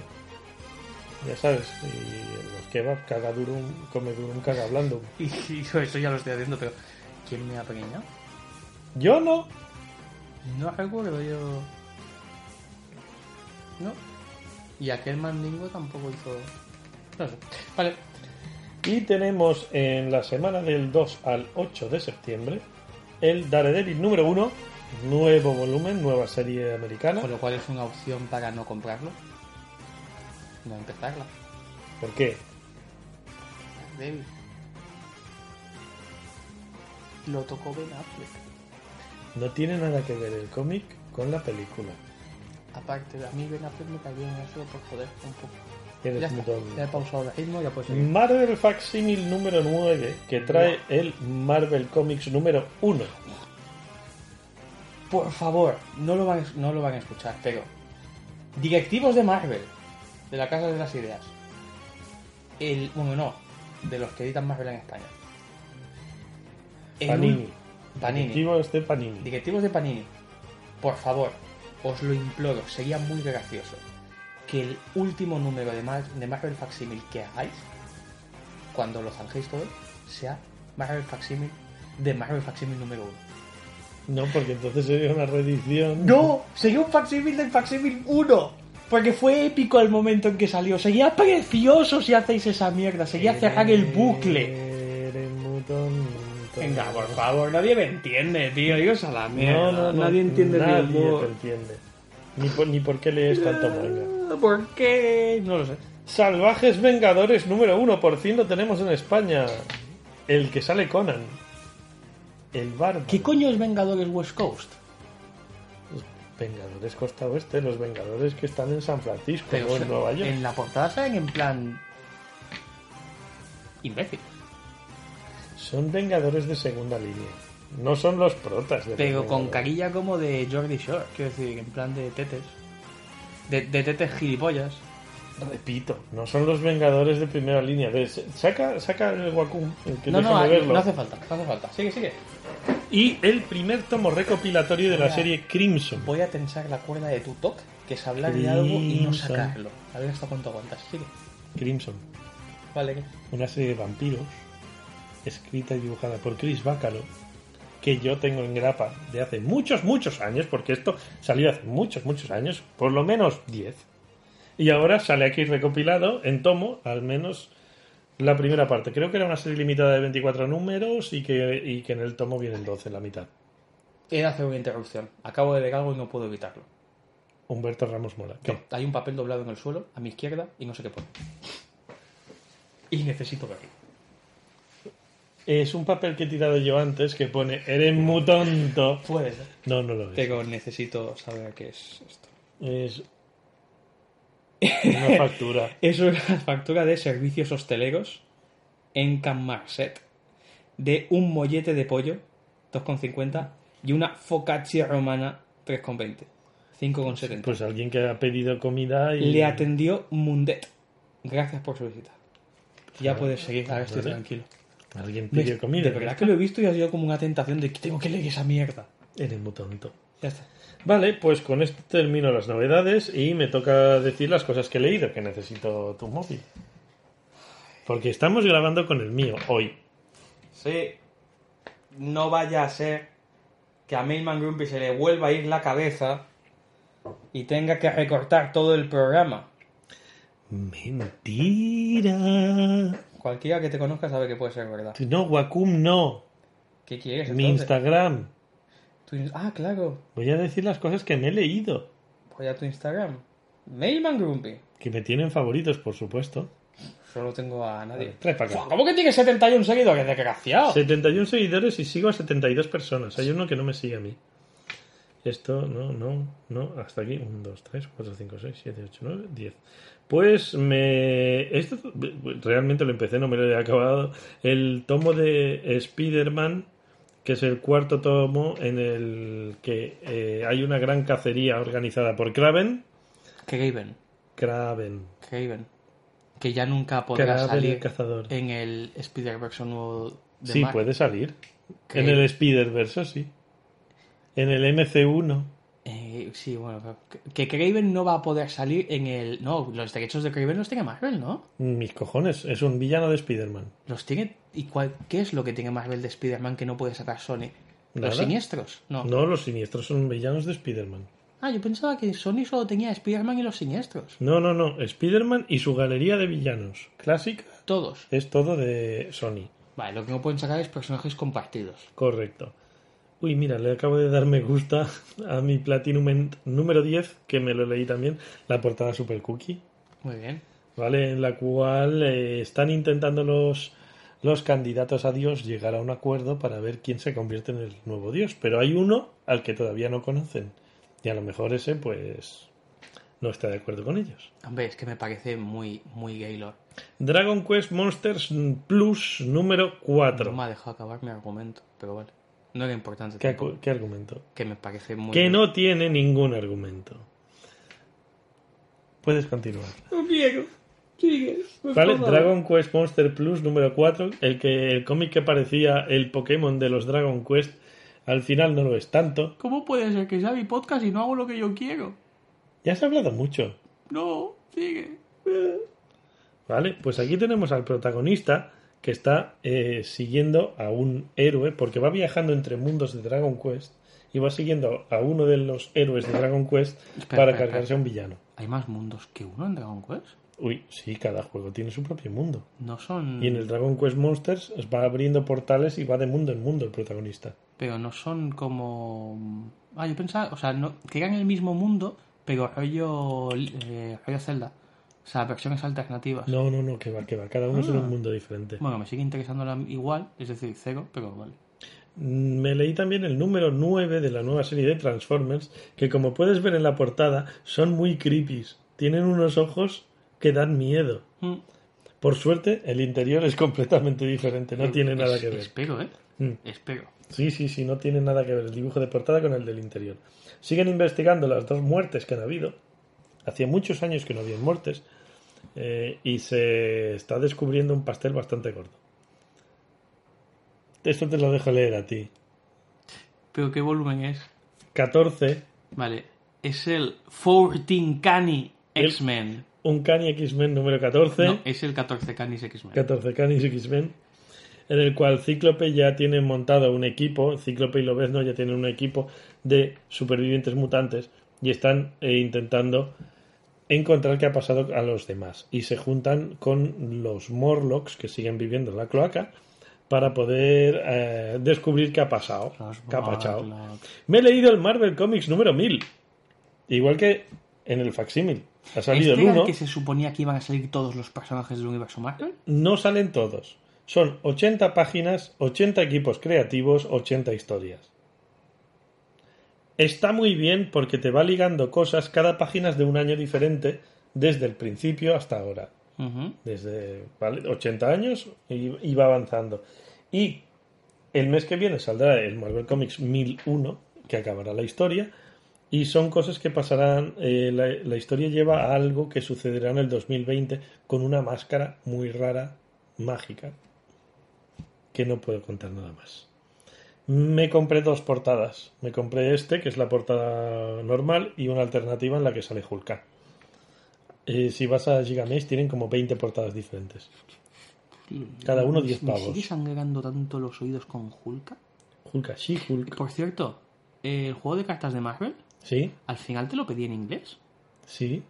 Ya sabes, y los kebab caga duro, come duro, un caga blando. [laughs] Y, eso ya lo estoy haciendo, pero ¿quién me ha preñado? Yo no. No recuerdo yo. No. Y aquel mandingo tampoco hizo. No sé. Vale. Y tenemos en la semana del 2 al 8 de septiembre el Daredevil número 1, nuevo volumen, nueva serie americana. Con lo cual es una opción para no comprarlo. No empezarla. ¿Por qué? David. Lo tocó Ben Affleck. No tiene nada que ver el cómic con la película. Aparte, a mí Ben Affleck me cayó bien eso por joder un poco. Ya está. Ya he pausado el ritmo, ya puedes. Marvel Facsimil número 9, que trae el Marvel Comics número 1. Por favor, no lo, van, no lo van a escuchar, pero. Directivos de Marvel, de la Casa de las Ideas. El. Bueno, no, de los que editan Marvel en España. Panini. Directivos de Panini. Directivos de Panini. Por favor, os lo imploro, sería muy gracioso que el último número de, Mar- de Marvel Facsimil que hagáis, cuando lo zanjéis todo, sea Marvel Facsimil de Marvel Facsimil número 1. No, porque entonces sería una reedición. No, sería un facsímil del facsímil 1. Porque fue épico el momento en que salió. Sería precioso si hacéis esa mierda. Sería cerrar el bucle. Venga, por favor, nadie me entiende, tío. Dios a la mierda. No, no, no. nadie entiende mi Nadie humor. te entiende. Ni por, ni por qué lees tanto manga. ¿Por qué? No lo sé. Salvajes Vengadores número uno, por fin lo tenemos en España. El que sale Conan. El bardo. ¿Qué coño es Vengadores West Coast? Los Vengadores Costa Oeste, los Vengadores que están en San Francisco, Pero no en Nueva York. En la portada salen en plan. imbécil. Son Vengadores de segunda línea. No son los protas de Pero con carilla como de Jordi Shore. Quiero decir, en plan de tetes. De, de tetes gilipollas. Repito, no son los Vengadores de primera línea. Ves, saca, saca el Wacom, que No, no, déjame ahí- verlo. no hace falta, no hace falta. Sigue, sigue. Y el primer tomo recopilatorio de la serie Crimson. Voy a tensar la cuerda de tu toque, que es hablar de algo y no Crimson. sacarlo. A ver hasta cuánto aguantas. Sigue. Crimson, Vale, ¿qué? una serie de vampiros escrita y dibujada por Chris Bacalo que yo tengo en grapa de hace muchos, muchos años, porque esto salió hace muchos, muchos años, por lo menos 10. Y ahora sale aquí recopilado en tomo, al menos la primera parte. Creo que era una serie limitada de 24 números y que, y que en el tomo vienen 12, la mitad. He de hacer una interrupción. Acabo de ver algo y no puedo evitarlo. Humberto Ramos Mola. ¿Qué? No, hay un papel doblado en el suelo, a mi izquierda, y no sé qué pone. Y necesito verlo. Es un papel que he tirado yo antes que pone Eres muy tonto. Puede ser. No, no lo es. Pero necesito saber qué es esto. Es una factura. [laughs] Es una factura de servicios hosteleros en Can Marset de un mollete de pollo, 2,50, y una focaccia romana, 3,20. 5,70. Pues alguien que ha pedido comida y... Le atendió Mundet. Gracias por su visita. Ya puedes seguir, ahora estoy Vale. tranquilo. Alguien pidió comida. De verdad que lo he visto y ha sido como una tentación de que tengo que leer esa mierda. Eres muy tonto. Ya está. Vale, pues con esto termino las novedades y me toca decir las cosas que he leído, que necesito tu móvil. Porque estamos grabando con el mío hoy. Sí. No vaya a ser que a Mailman Grumpy se le vuelva a ir la cabeza y tenga que recortar todo el programa. Mentira. Cualquiera que te conozca sabe que puede ser verdad. No, Wacom no. ¿Qué quieres? Mi entonces? Instagram. Tu in- Ah, claro. Voy a decir las cosas que me he leído. Voy a tu Instagram. Mailman Grumpy. Que me tienen favoritos, por supuesto. Solo tengo a nadie. Trae para acá. ¿Cómo que tiene 71 seguidores? Desgraciado. 71 seguidores y sigo a 72 personas. Hay uno que no me sigue a mí. Esto, no, no, no. Hasta aquí. 1, 2, 3, 4, 5, 6, 7, 8, 9, 10. Pues me. Esto realmente lo empecé, no me lo he acabado. El tomo de Spider-Man, que es el cuarto tomo en el que eh, hay una gran cacería organizada por Kraven. Craven. Kraven. Craven. Que ya nunca podrá Kraven salir el cazador. en el Spider-Verse nuevo de Sí, Marvel. puede salir. Kraven. En el Spider-Verse, sí. En el MCU, Eh, sí, bueno, que- Craven no va a poder salir en el... No, los derechos de Craven los tiene Marvel, ¿no? Mis cojones, es un villano de Spider-Man. Los tiene... ¿Y cuál... qué es lo que tiene Marvel de Spider-Man que no puede sacar Sony? Nada. ¿Los siniestros? No. No, los siniestros son villanos de Spider-Man. Ah, yo pensaba que Sony solo tenía Spider-Man y los siniestros. No, no, no. Spider-Man y su galería de villanos. Clásica Todos. es todo de Sony. Vale, lo que no pueden sacar es personajes compartidos. Correcto. Uy, mira, le acabo de dar me gusta a mi Platinum número 10, que me lo leí también, la portada Super Cookie. Muy bien. ¿vale? En la cual eh, están intentando los, los candidatos a Dios llegar a un acuerdo para ver quién se convierte en el nuevo Dios. Pero hay uno al que todavía no conocen. Y a lo mejor ese, pues, no está de acuerdo con ellos. Hombre, es que me parece muy, muy Gaylord. Dragon Quest Monsters Plus número 4. No me ha dejado acabar mi argumento, pero vale. No era importante ¿Qué, qué argumento? que me parece muy... Que no tiene ningún argumento. Puedes continuar. No quiero. Sigue. Vale, Dragon Quest Monster Plus número 4, el que el cómic que parecía el Pokémon de los Dragon Quest, al final no lo es tanto. ¿Cómo puede ser que sea mi podcast y no hago lo que yo quiero? Ya se ha hablado mucho. No, sigue. Vale, pues aquí tenemos al protagonista que está eh, siguiendo a un héroe, porque va viajando entre mundos de Dragon Quest y va siguiendo a uno de los héroes de Dragon Quest Espera, para espera, cargarse a un villano. ¿Hay más mundos que uno en Dragon Quest? Uy, sí, cada juego tiene su propio mundo. No son... Y en el Dragon Quest Monsters va abriendo portales y va de mundo en mundo el protagonista. Pero no son como... Ah, yo pensaba... O sea, no... que eran el mismo mundo, pero rollo... eh, rollo Zelda. O sea, versiones alternativas. No, no, no, que va, que va. Cada uno es en Ah. un mundo diferente. Bueno, me sigue interesando la- igual, es decir, cero, pero vale. Mm, Me leí también el número 9 de la nueva serie de Transformers, que como puedes ver en la portada, son muy creepy. Tienen unos ojos que dan miedo. Mm. Por suerte, el interior es completamente diferente, no tiene nada Es- que ver. Espero, ¿eh? Mm. Espero. Sí, sí, sí, no tiene nada que ver el dibujo de portada con el del interior. Siguen investigando las dos muertes que han habido. Hacía muchos años que no habían muertes. eh, y se está descubriendo un pastel bastante gordo. Esto te lo dejo leer a ti. ¿Pero qué volumen es? 14. Vale. Es el 14 Cani X-Men. Un Cani X-Men número 14. No, es el 14 Canis X-Men. 14 Canis X-Men. En el cual Cíclope ya tiene montado un equipo. Cíclope y Lobezno ya tienen un equipo de supervivientes mutantes. Y están eh, intentando encontrar qué ha pasado a los demás. Y se juntan con los Morlocks que siguen viviendo en la cloaca. Para poder eh, descubrir qué ha pasado. Qué ha pasado. Me he leído el Marvel Comics número 1000. Igual que en el facsímil. Ha salido ¿Este el era 1. el que se suponía que iban a salir todos los personajes del universo Marvel? No salen todos. Son 80 páginas, 80 equipos creativos, 80 historias. Está muy bien porque te va ligando cosas, cada página es de un año diferente, desde el principio hasta ahora. Desde ¿vale? 80 años y, y va avanzando. Y el mes que viene saldrá el Marvel Comics 1001, que acabará la historia. Y son cosas que pasarán. eh, la, la historia lleva a algo que sucederá en el 2020 con una máscara muy rara, mágica, que no puedo contar nada más. Me compré dos portadas. Me compré este, que es la portada normal, y una alternativa en la que sale Hulka. Eh, si vas a Gigamaze tienen como 20 portadas diferentes. Tío, Cada uno ¿me- 10 ¿Me pavos. sigue sangrando tanto los oídos con Hulka? Hulka, sí, Hulk. Por cierto, el juego de cartas de Marvel, Sí, al final te lo pedí en inglés. sí.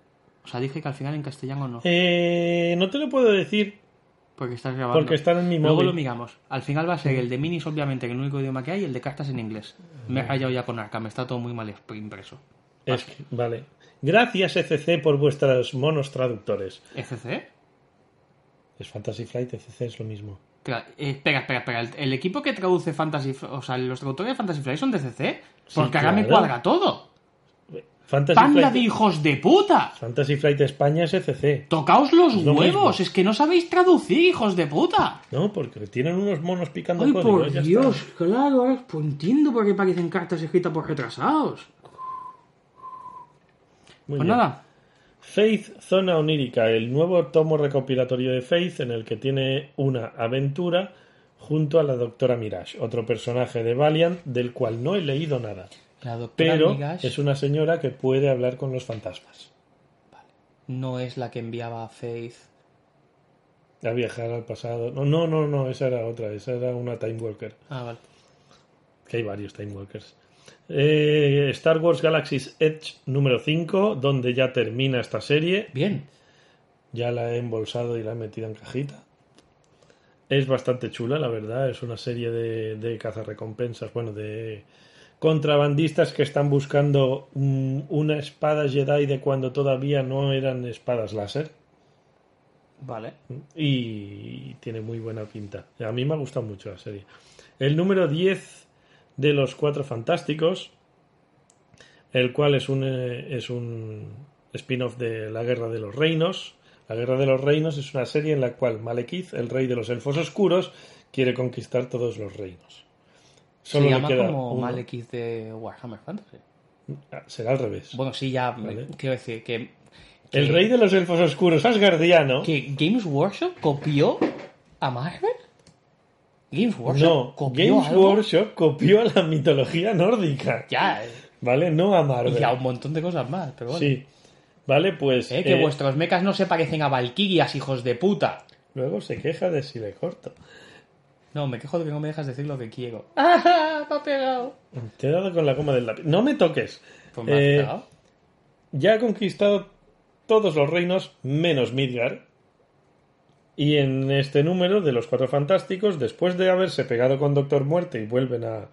O sea, dije que al final en castellano no. Eh, no te lo puedo decir Porque estás grabando. porque están en mi Luego móvil. lo miramos. Al final va a ser el de minis, obviamente, que es el único idioma que hay, y el de cartas en inglés. Me he rayado ya con Arkham, está todo muy mal impreso. Es que- vale. Gracias, ECC, por vuestros monos traductores. ¿ECC? Es Fantasy Flight, ECC es lo mismo. Espera, eh, espera, espera, espera. ¿El, el equipo que traduce Fantasy... O sea, los traductores de Fantasy Flight son de CC? Porque ahora me cuadra todo. Fantasy ¡Panda Flight, de hijos de puta! Fantasy Flight España es ECC. ¡Tocaos los lo huevos! mismo. Es que no sabéis traducir, hijos de puta. No, porque tienen unos monos picando Ay, código. por Dios, está. claro, ahora pues entiendo por qué parecen cartas escritas por retrasados. Muy Pues bien. nada, Faith Zona Onírica, el nuevo tomo recopilatorio de Faith en el que tiene una aventura junto a la doctora Mirage, otro personaje de Valiant del cual no he leído nada. La doctora Pero Migash es una señora que puede hablar con los fantasmas. no es la que enviaba a Faith. A viajar al pasado. No, no, no, no, esa era otra, esa era una Time Walker. Ah, vale. Que hay varios Time Walkers. Eh, Star Wars Galaxy's Edge número 5, donde ya termina esta serie. Bien. Ya la he embolsado y la he metido en cajita. Es bastante chula, la verdad. Es una serie de, de cazarrecompensas, bueno, de contrabandistas que están buscando mm, una espada Jedi de cuando todavía no eran espadas láser. Vale. Y tiene muy buena pinta. A mí me ha gustado mucho la serie. El número 10 de los Cuatro Fantásticos, el cual es un, eh, es un spin-off de La Guerra de los Reinos. La Guerra de los Reinos es una serie en la cual Malekith, el rey de los elfos oscuros, quiere conquistar todos los reinos. Solo Se llama queda como uno. Malekith de Warhammer Fantasy. Ah, Será al revés. Bueno, sí, ya Vale. quiero decir que, el rey de los elfos oscuros, Asgardiano. que Games Workshop copió a Marvel. Games Workshop No, copió Games algo? Workshop copió a la mitología nórdica. Ya, eh, ¿Vale? No a Marvel. y a un montón de cosas más, pero bueno. Sí. Vale, pues. Eh, que eh, vuestros mechas no se parecen a Valkyrias, hijos de puta. Luego se queja de si le corto. No, me quejo de que no me dejas decir lo que quiero. [laughs] ¡Ah! Me ha pegado. Te he dado con la coma del lápiz. No me toques. Pues me Eh, pegado. ya ha conquistado todos los reinos menos Midgar. Y en este número de los Cuatro Fantásticos, después de haberse pegado con Doctor Muerte y vuelven a,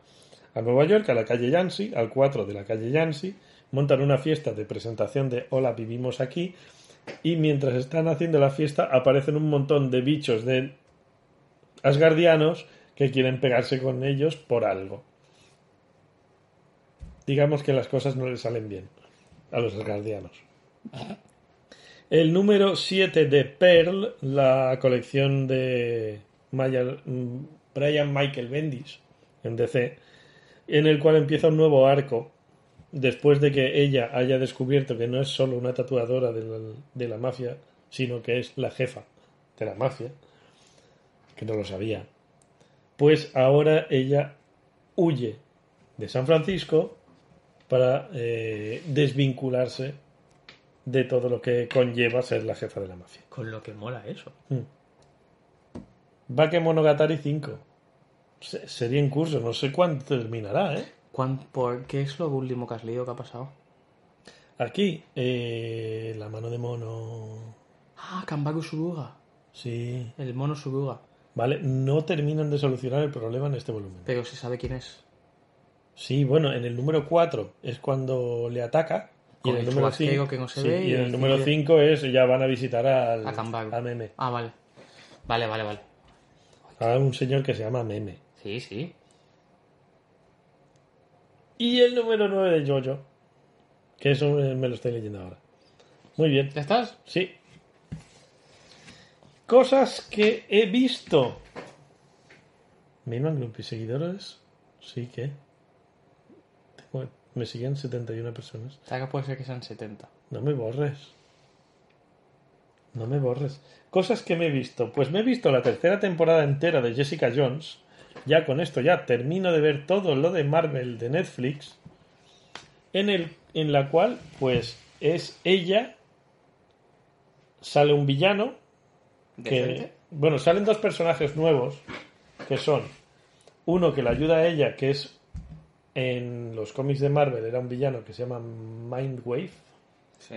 a Nueva York, a la calle Yancy, al 4 de la calle Yancy, montan una fiesta de presentación de Hola, vivimos aquí. Y mientras están haciendo la fiesta, aparecen un montón de bichos de asgardianos que quieren pegarse con ellos por algo. Digamos que las cosas no les salen bien a los asgardianos. El número 7 de Pearl, la colección de Brian Michael Bendis en DC, en el cual empieza un nuevo arco después de que ella haya descubierto que no es solo una tatuadora de la mafia, sino que es la jefa de la mafia, que no lo sabía. Pues ahora ella huye de San Francisco para eh, desvincularse de todo lo que conlleva ser la jefa de la mafia. Con lo que mola eso. Bakemonogatari 5. Se- sería en curso, no sé cuándo terminará, ¿eh? ¿Cuán- por ¿Qué es lo último que has leído que ha pasado? Aquí, eh, la mano de mono. Ah, Kambaku Suruga. Sí. El mono Suruga. Vale, no terminan de solucionar el problema en este volumen. Pero se sabe quién es. Sí, bueno, en el número 4 es cuando le ataca. Y en el número chubasquero 5 que no se ve y y en el el número cinco- 5 es ya van a visitar al, A a Meme. Ah, vale. Vale, vale, vale. A un señor que se llama Meme. Sí, sí. Y el número 9 de Jojo. Que eso me lo estoy leyendo ahora. Muy bien. ¿Ya estás? Sí. Cosas que he visto. Milman Group y seguidores. Sí que. Tengo- Me siguen 71 personas. O sea, que puede ser que sean 70. No me borres. No me borres. Cosas que me he visto. Pues me he visto la tercera temporada entera de Jessica Jones. ya con esto ya termino de ver todo lo de Marvel de Netflix, en, el, en la cual pues es ella, sale un villano, bueno, salen dos personajes nuevos, que son uno que le ayuda a ella, que es en los cómics de Marvel, era un villano que se llama Mindwave, Sí,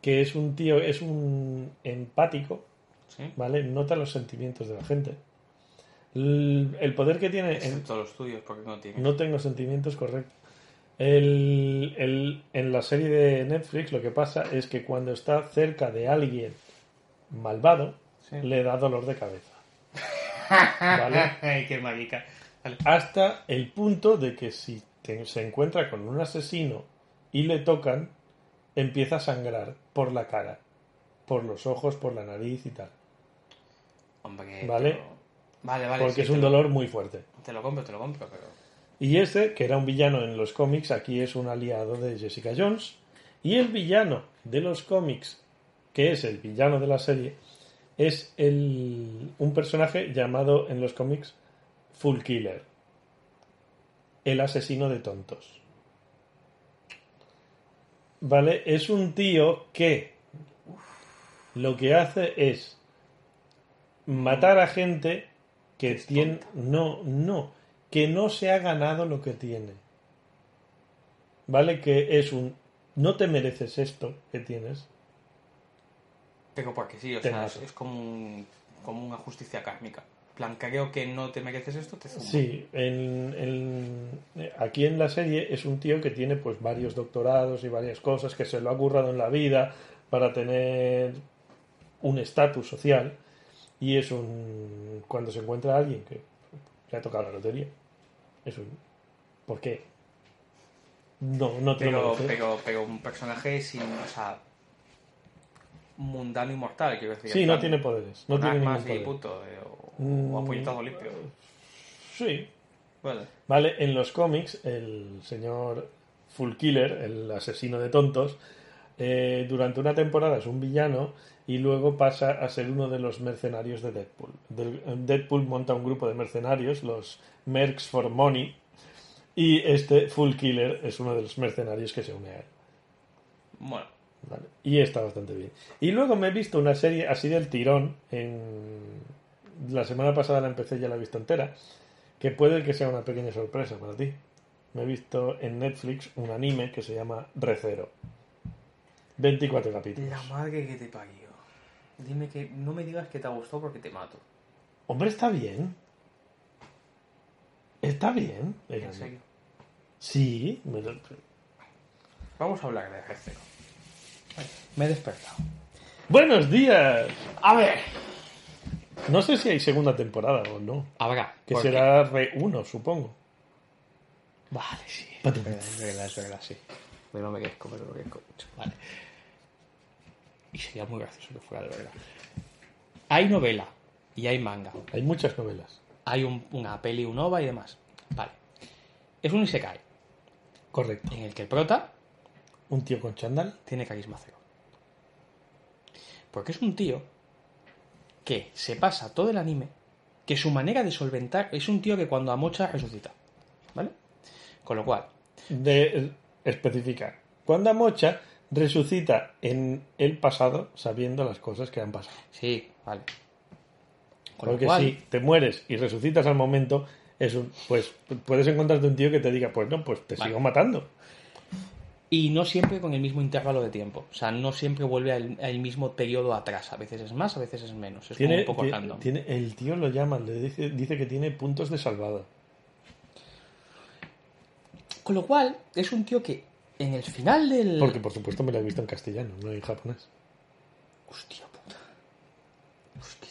que es un tío, es un empático, sí. ¿vale? Nota los sentimientos de la gente. El, el poder que tiene... en- Excepto los tuyos, porque no tiene. no tengo sentimientos correctos. El, el- en la serie de Netflix lo que pasa es que cuando está cerca de alguien malvado, Sí. le da dolor de cabeza. [laughs] ¿Vale? Ay, qué. Vale. Hasta el punto de que si te- se encuentra con un asesino y le tocan, empieza a sangrar por la cara, por los ojos, por la nariz y tal. Hombre, Vale. pero- Vale, vale. Porque sí, es un lo- dolor muy fuerte. Te lo compro, te lo compro, pero. Y ese, que era un villano en los cómics, aquí es un aliado de Jessica Jones. Y el villano de los cómics, que es el villano de la serie, es el, un personaje llamado en los cómics Full Killer. El asesino de tontos. ¿Vale? Es un tío que lo que hace es matar a gente que tiene... No, no. Que no se ha ganado lo que tiene. ¿Vale? Que es un... No te mereces esto que tienes. Pero porque sí, o sea, es, como, un- como una justicia kármica. Plan, creo que no te mereces esto, te zumbo. Sí, en- en- aquí en la serie es un tío que tiene pues varios doctorados y varias cosas que se lo ha currado en la vida para tener un estatus social y es un cuando se encuentra alguien que le ha tocado la lotería es un ¿por qué? no, no te lo Pero, mereces. pero, pero un personaje sin, o sea, mundano y mortal, quiero decir. sí, no tiene poderes no tiene ningún armas y poder puto, eh, o, Mm. o a puñetazo limpio. sí, Vale. Vale, en los cómics, el señor Full Killer, el asesino de tontos, eh, durante una temporada es un villano y luego pasa a ser uno de los mercenarios de Deadpool. Deadpool monta un grupo de mercenarios, los Mercs for Money, y este Full Killer es uno de los mercenarios que se une a él. Bueno, Vale, Y está bastante bien. Y luego me he visto una serie así del tirón. En... La semana pasada la empecé, ya la he visto entera. Que puede que sea una pequeña sorpresa para ti. Me he visto en Netflix un anime que se llama Recero. 24 capítulos. la madre que te parió. Dime que no me digas que te gustó porque te mato. Hombre, está bien. Está bien. En serio. Sí. me Vamos a hablar de Recero. Me he despertado. Buenos días. A ver. No sé si hay segunda temporada o no. Habrá. Que porque- será Re 1, supongo. Vale, sí. Es verdad, es verdad, sí. Me lo merezco, me lo merezco mucho. Vale. Y sería muy gracioso que fuera de verdad. Hay novela y hay manga. Hay muchas novelas. Hay un- una peli, un OVA y demás. Vale. Es un Isekai Correcto. en el que el prota Un tío con chándal. tiene carisma cero. Porque es un tío que se pasa todo el anime, que su manera de solventar es un tío que cuando amocha resucita. ¿Vale? Con lo cual, De especificar. Cuando Mocha resucita en el pasado sabiendo las cosas que han pasado. sí, vale. Con lo Porque cual, si te mueres y resucitas al momento, es un- pues puedes encontrarte un tío que te diga, pues no, pues te Vale. sigo matando. Y no siempre con el mismo intervalo de tiempo. O sea, no siempre vuelve al, al mismo periodo atrás. A veces es más, a veces es menos. Es como Tiene, un poco random. tiene- el tío lo llama, le dice, dice que tiene puntos de salvado. Con lo cual, es un tío que en el final del... Porque por supuesto me lo he visto en castellano, no en japonés. Hostia puta. Hostia.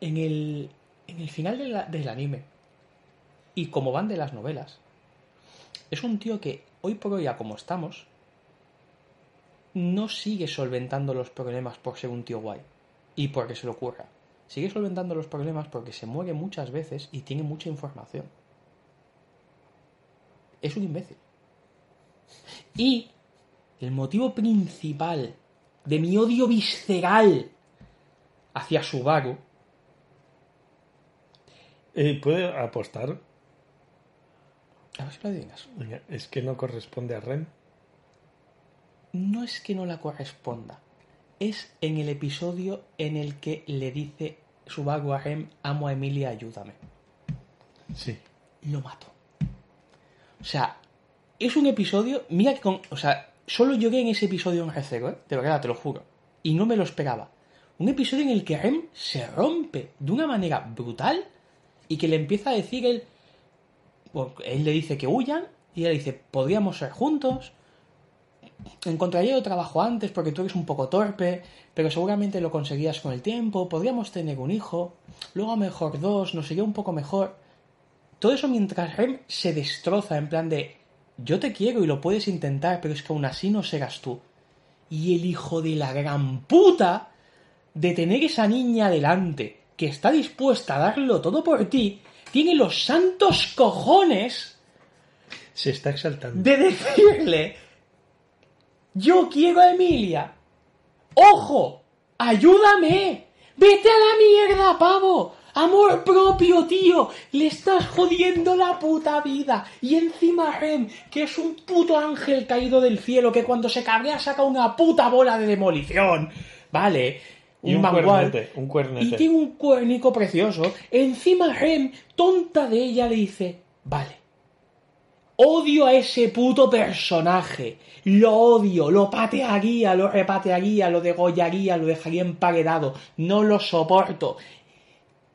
En el, en el final de la- del anime, y como van de las novelas, es un tío que hoy por hoy, a como estamos, no sigue solventando los problemas por ser un tío guay y porque se le ocurra. Sigue solventando los problemas porque se muere muchas veces y tiene mucha información. Es un imbécil. Y el motivo principal de mi odio visceral hacia Subaru Eh, ¿Puede apostar? A ver si lo adivinas. Es que no corresponde a Ren. No es que no la corresponda. Es en el episodio en el que le dice Subaru a Rem, amo a Emilia, ayúdame. Sí. Lo mato. O sea, es un episodio. Mira que con. O sea, solo lloré en ese episodio en G0, ¿eh? De verdad, te lo juro. Y no me lo esperaba. Un episodio en el que Rem se rompe de una manera brutal y que le empieza a decir él. bueno, él le dice que huyan y ella dice, podríamos ser juntos. Encontraría yo trabajo antes porque tú eres un poco torpe, pero seguramente lo conseguías con el tiempo. Podríamos tener un hijo, luego a mejor dos, nos sería un poco mejor. Todo eso mientras Rem se destroza en plan de yo te quiero y lo puedes intentar, pero es que aún así no serás tú. Y el hijo de la gran puta de tener esa niña delante que está dispuesta a darlo todo por ti, tiene los santos cojones Se está exaltando. de decirle yo quiero a Emilia. ¡Ojo! ¡Ayúdame! ¡Vete a la mierda, pavo! Amor propio, tío. Le estás jodiendo la puta vida. Y encima Rem, que es un puto ángel caído del cielo, que cuando se cabrea saca una puta bola de demolición. Vale. Y un mangual. cuernete, un cuernete. Y tiene un cuernico precioso. Encima Rem, tonta de ella, le dice, vale. Odio a ese puto personaje. Lo odio, lo patearía, lo repatearía, lo degollaría, lo dejaría emparedado. No lo soporto.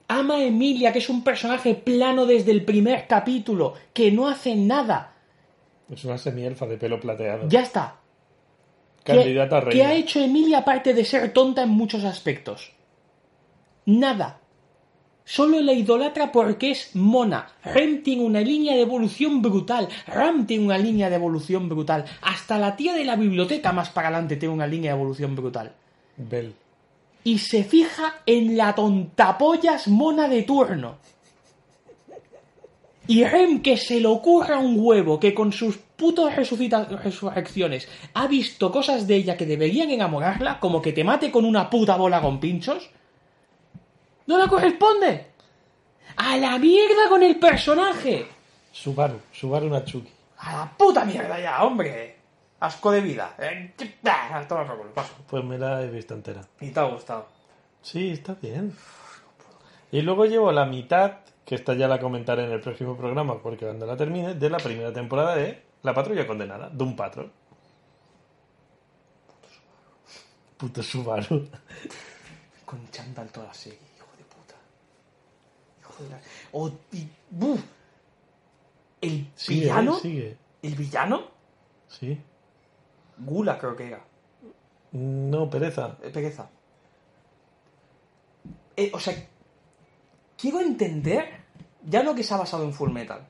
Ama a Emilia, que es un personaje plano desde el primer capítulo, que no hace nada. Es una semielfa de pelo plateado. Ya está. ¿Qué- Candidata a reina. ¿Qué ha hecho Emilia aparte de ser tonta en muchos aspectos? Nada. Solo la idolatra porque es mona. Rem tiene una línea de evolución brutal. Ram tiene una línea de evolución brutal. Hasta la tía de la biblioteca más para adelante tiene una línea de evolución brutal. Bel. Y se fija en la tontapollas mona de turno. Y Rem que se le ocurra un huevo que con sus putas resucita- resurrecciones ha visto cosas de ella que deberían enamorarla, como que te mate con una puta bola con pinchos. ¡No le corresponde! ¡A la mierda con el personaje! Subaru. Subaru Natsuki. ¡A la puta mierda ya, hombre! Asco de vida. Eh, paso. Pues me la he visto entera. Y te ha gustado. Sí, está bien. Y luego llevo la mitad, que esta ya la comentaré en el próximo programa, porque cuando la termine, de la primera temporada de La Patrulla Condenada, Doom Patrol. Puto Subaru. Con chándal toda la serie, hijo de puta. El Sigue, villano, sigue. el villano, Sí. Gula creo que era, No, pereza. eh, pereza. Eh, o sea, quiero entender, ya no que se ha basado en Full Metal,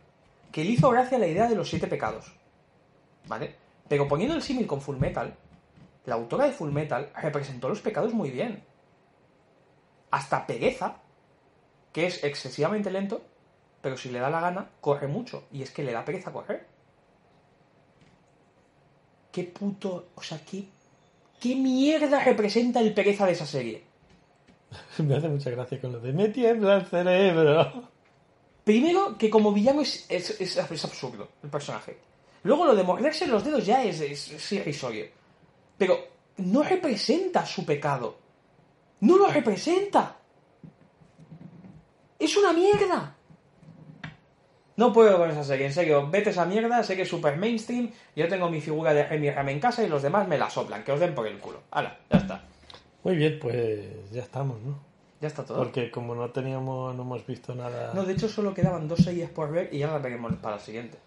que le hizo gracia la idea de los siete pecados, ¿vale? Pero poniendo el símil con Full Metal, la autora de Full Metal representó los pecados muy bien. Hasta pereza, que es excesivamente lento, pero si le da la gana, corre mucho. Y es que le da pereza correr. ¿Qué puto... O sea, qué... ¿Qué mierda representa el pereza de esa serie? [laughs] Me hace mucha gracia con lo de me tiembla el cerebro. Primero, que como villano es, es, es- es absurdo el personaje. Luego, lo de morderse los dedos ya es, es, es irrisorio. Pero no representa su pecado. No lo representa. Es una mierda. No puedo con esa serie, en serio. Vete a esa mierda, sé que es super mainstream. Yo tengo mi figura de Remy Ram en casa y los demás me la soplan. Que os den por el culo. Hala, ya está. Muy bien, pues ya estamos, ¿no? Ya está todo. Porque como no teníamos, no hemos visto nada. No, de hecho solo quedaban dos series por ver y ya las veremos para la siguiente.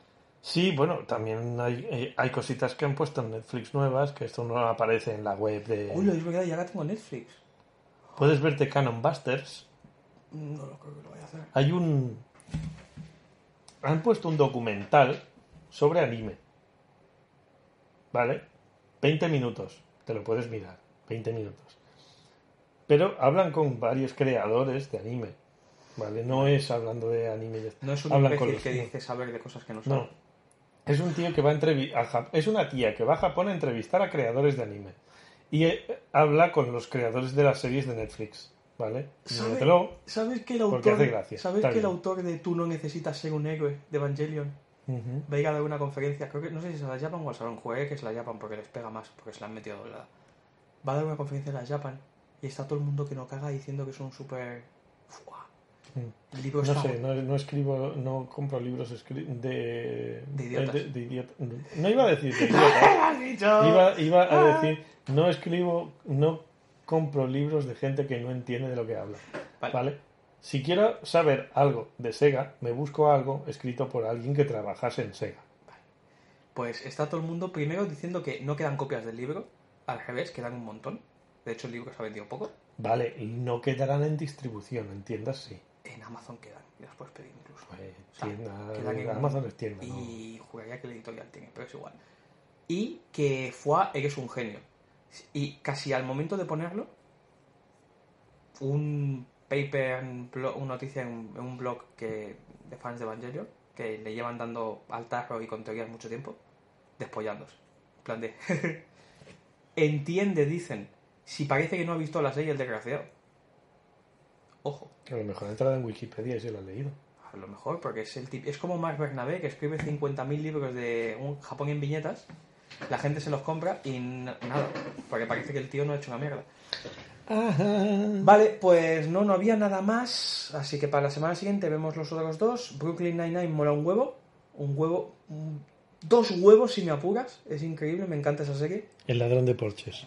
Sí, bueno, también hay, eh, hay cositas que han puesto en Netflix nuevas, que esto no aparece en la web de... Uy, lo es verdad, ya la tengo en Netflix. Puedes verte Canon Busters. No lo creo que lo vaya a hacer. Hay un... Han puesto un documental sobre anime. ¿Vale? 20 minutos. Te lo puedes mirar. 20 minutos. Pero hablan con varios creadores de anime. ¿Vale? No es hablando de anime. No es un Hablan con imbécil los- que dice saber de cosas que no No. sabe. Es un tío que va a entrevistar. Es una tía que va a Japón a entrevistar a creadores de anime. Y eh, habla con los creadores de las series de Netflix. ¿Vale? ¿Sabe- Míratelo. ¿Sabes que el autor, ¿sabes que el autor de Tú no necesitas ser un héroe de Evangelion Ujú. va a ir a dar una conferencia? Creo que no sé si a la Japan o al Salón Juegue, que es la Japan porque les pega más, porque se la han metido doblada. Va a dar una conferencia en la Japan y está todo el mundo que no caga diciendo que son súper. Mm. El libro No sé, no, no escribo, no compro libros de... De idiotas. de- de idiota- No iba a decir de [laughs] dicho! Iba, iba Ah. a decir, no escribo, no compro libros de gente que no entiende de lo que habla. Vale. ¿Vale? Si quiero saber algo de Sega, me busco algo escrito por alguien que trabajase en Sega. Pues está todo el mundo primero diciendo que no quedan copias del libro, al revés, quedan un montón. De hecho, el libro se ha vendido poco. Vale, y no quedarán en distribución, ¿entiendas? Sí. En Amazon quedan, y las puedes pedir incluso. Pues, O sea, tienda- quedan en- Amazon es tienda, ¿no? Y que el editorial tiene, pero es igual. Y que Fua eres un genio. Y casi al momento de ponerlo, un paper, un blog- una noticia en un, en un blog que, de fans de Evangelion, que le llevan dando al tarro y con teorías mucho tiempo, despollándose. En plan de... [laughs] Entiende, dicen, si parece que no ha visto la serie el desgraciado. Ojo. A lo mejor ha entrado en Wikipedia y se lo ha leído. A lo mejor, porque es el tip es como Mark Bernabé, que escribe 50.000 libros de un Japón en viñetas, la gente se los compra y nada, porque parece que el tío no ha hecho una mierda. Vale, pues no, no había nada más, así que para la semana siguiente vemos los otros dos. Brooklyn Nine-Nine mola un huevo, un huevo, un- dos huevos si me apuras, es increíble, me encanta esa serie. El ladrón de Porches.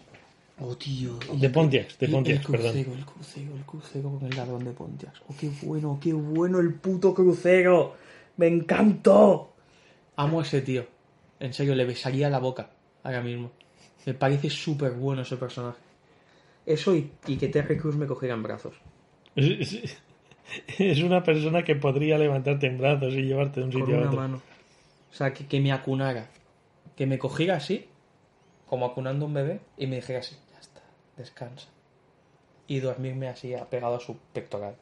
Oh, tío. De Pontiacs, de Pontiacs, el perdón. crucero, el crucero, el crucero con el ladrón de Pontiacs. Oh, qué bueno, qué bueno el puto crucero. Me encantó. Amo a ese tío. En serio, le besaría la boca ahora mismo. Me parece súper bueno ese personaje. Eso y, y que Terry Cruz me cogiera en brazos. Es, una persona que podría levantarte en brazos y llevarte de un Con sitio a una otro. mano. O sea, que, que me acunara. Que me cogiera así, como acunando a un bebé, y me dijera así, ya está, descansa. Y dormirme así, apegado a su pectoral.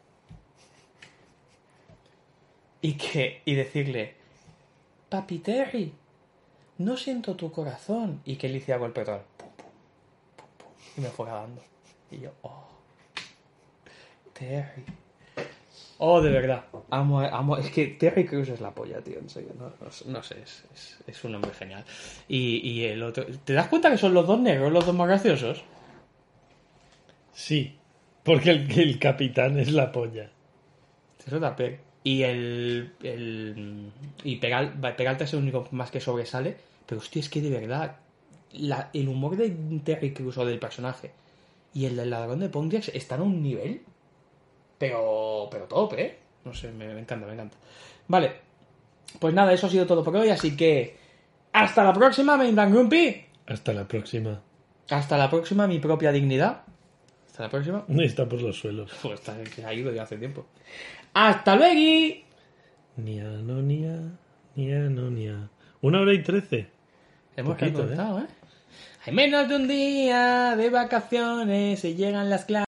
Y que, y decirle, Papi Terry, no siento tu corazón. Y que hiciera con el pectoral, pum, pum, pum, y me fuera dando. Y yo, oh, Terry. Oh, de verdad. Amo, amo. Es que Terry Crews es la polla, tío. En serio. No, sé- es, es- es un hombre genial. Y, y el otro. ¿Te das cuenta que son los dos negros los dos más graciosos? Sí, porque el, capitán es la polla. Eso da Y el. el y Peral, Peralta es el único más que sobresale. Pero hostia, es que de verdad. la- el humor de Terry Crews o del personaje y el del ladrón de Pontiacs están a un nivel. Pero. Pero top, ¿eh? No sé, me, me encanta, me encanta. Vale. Pues nada, eso ha sido todo por hoy. Así que. Hasta la próxima, Mainland Grumpy. Hasta la próxima. Hasta la próxima, mi propia dignidad. Hasta la próxima. Está por los suelos. [laughs] Pues está ido ya hace tiempo. ¡Hasta luego! Nia, no, nia, nia, no, nia. Una hora y trece. Hemos Poquito, recortado, ¿eh? Hay menos de un día de vacaciones y llegan las clases.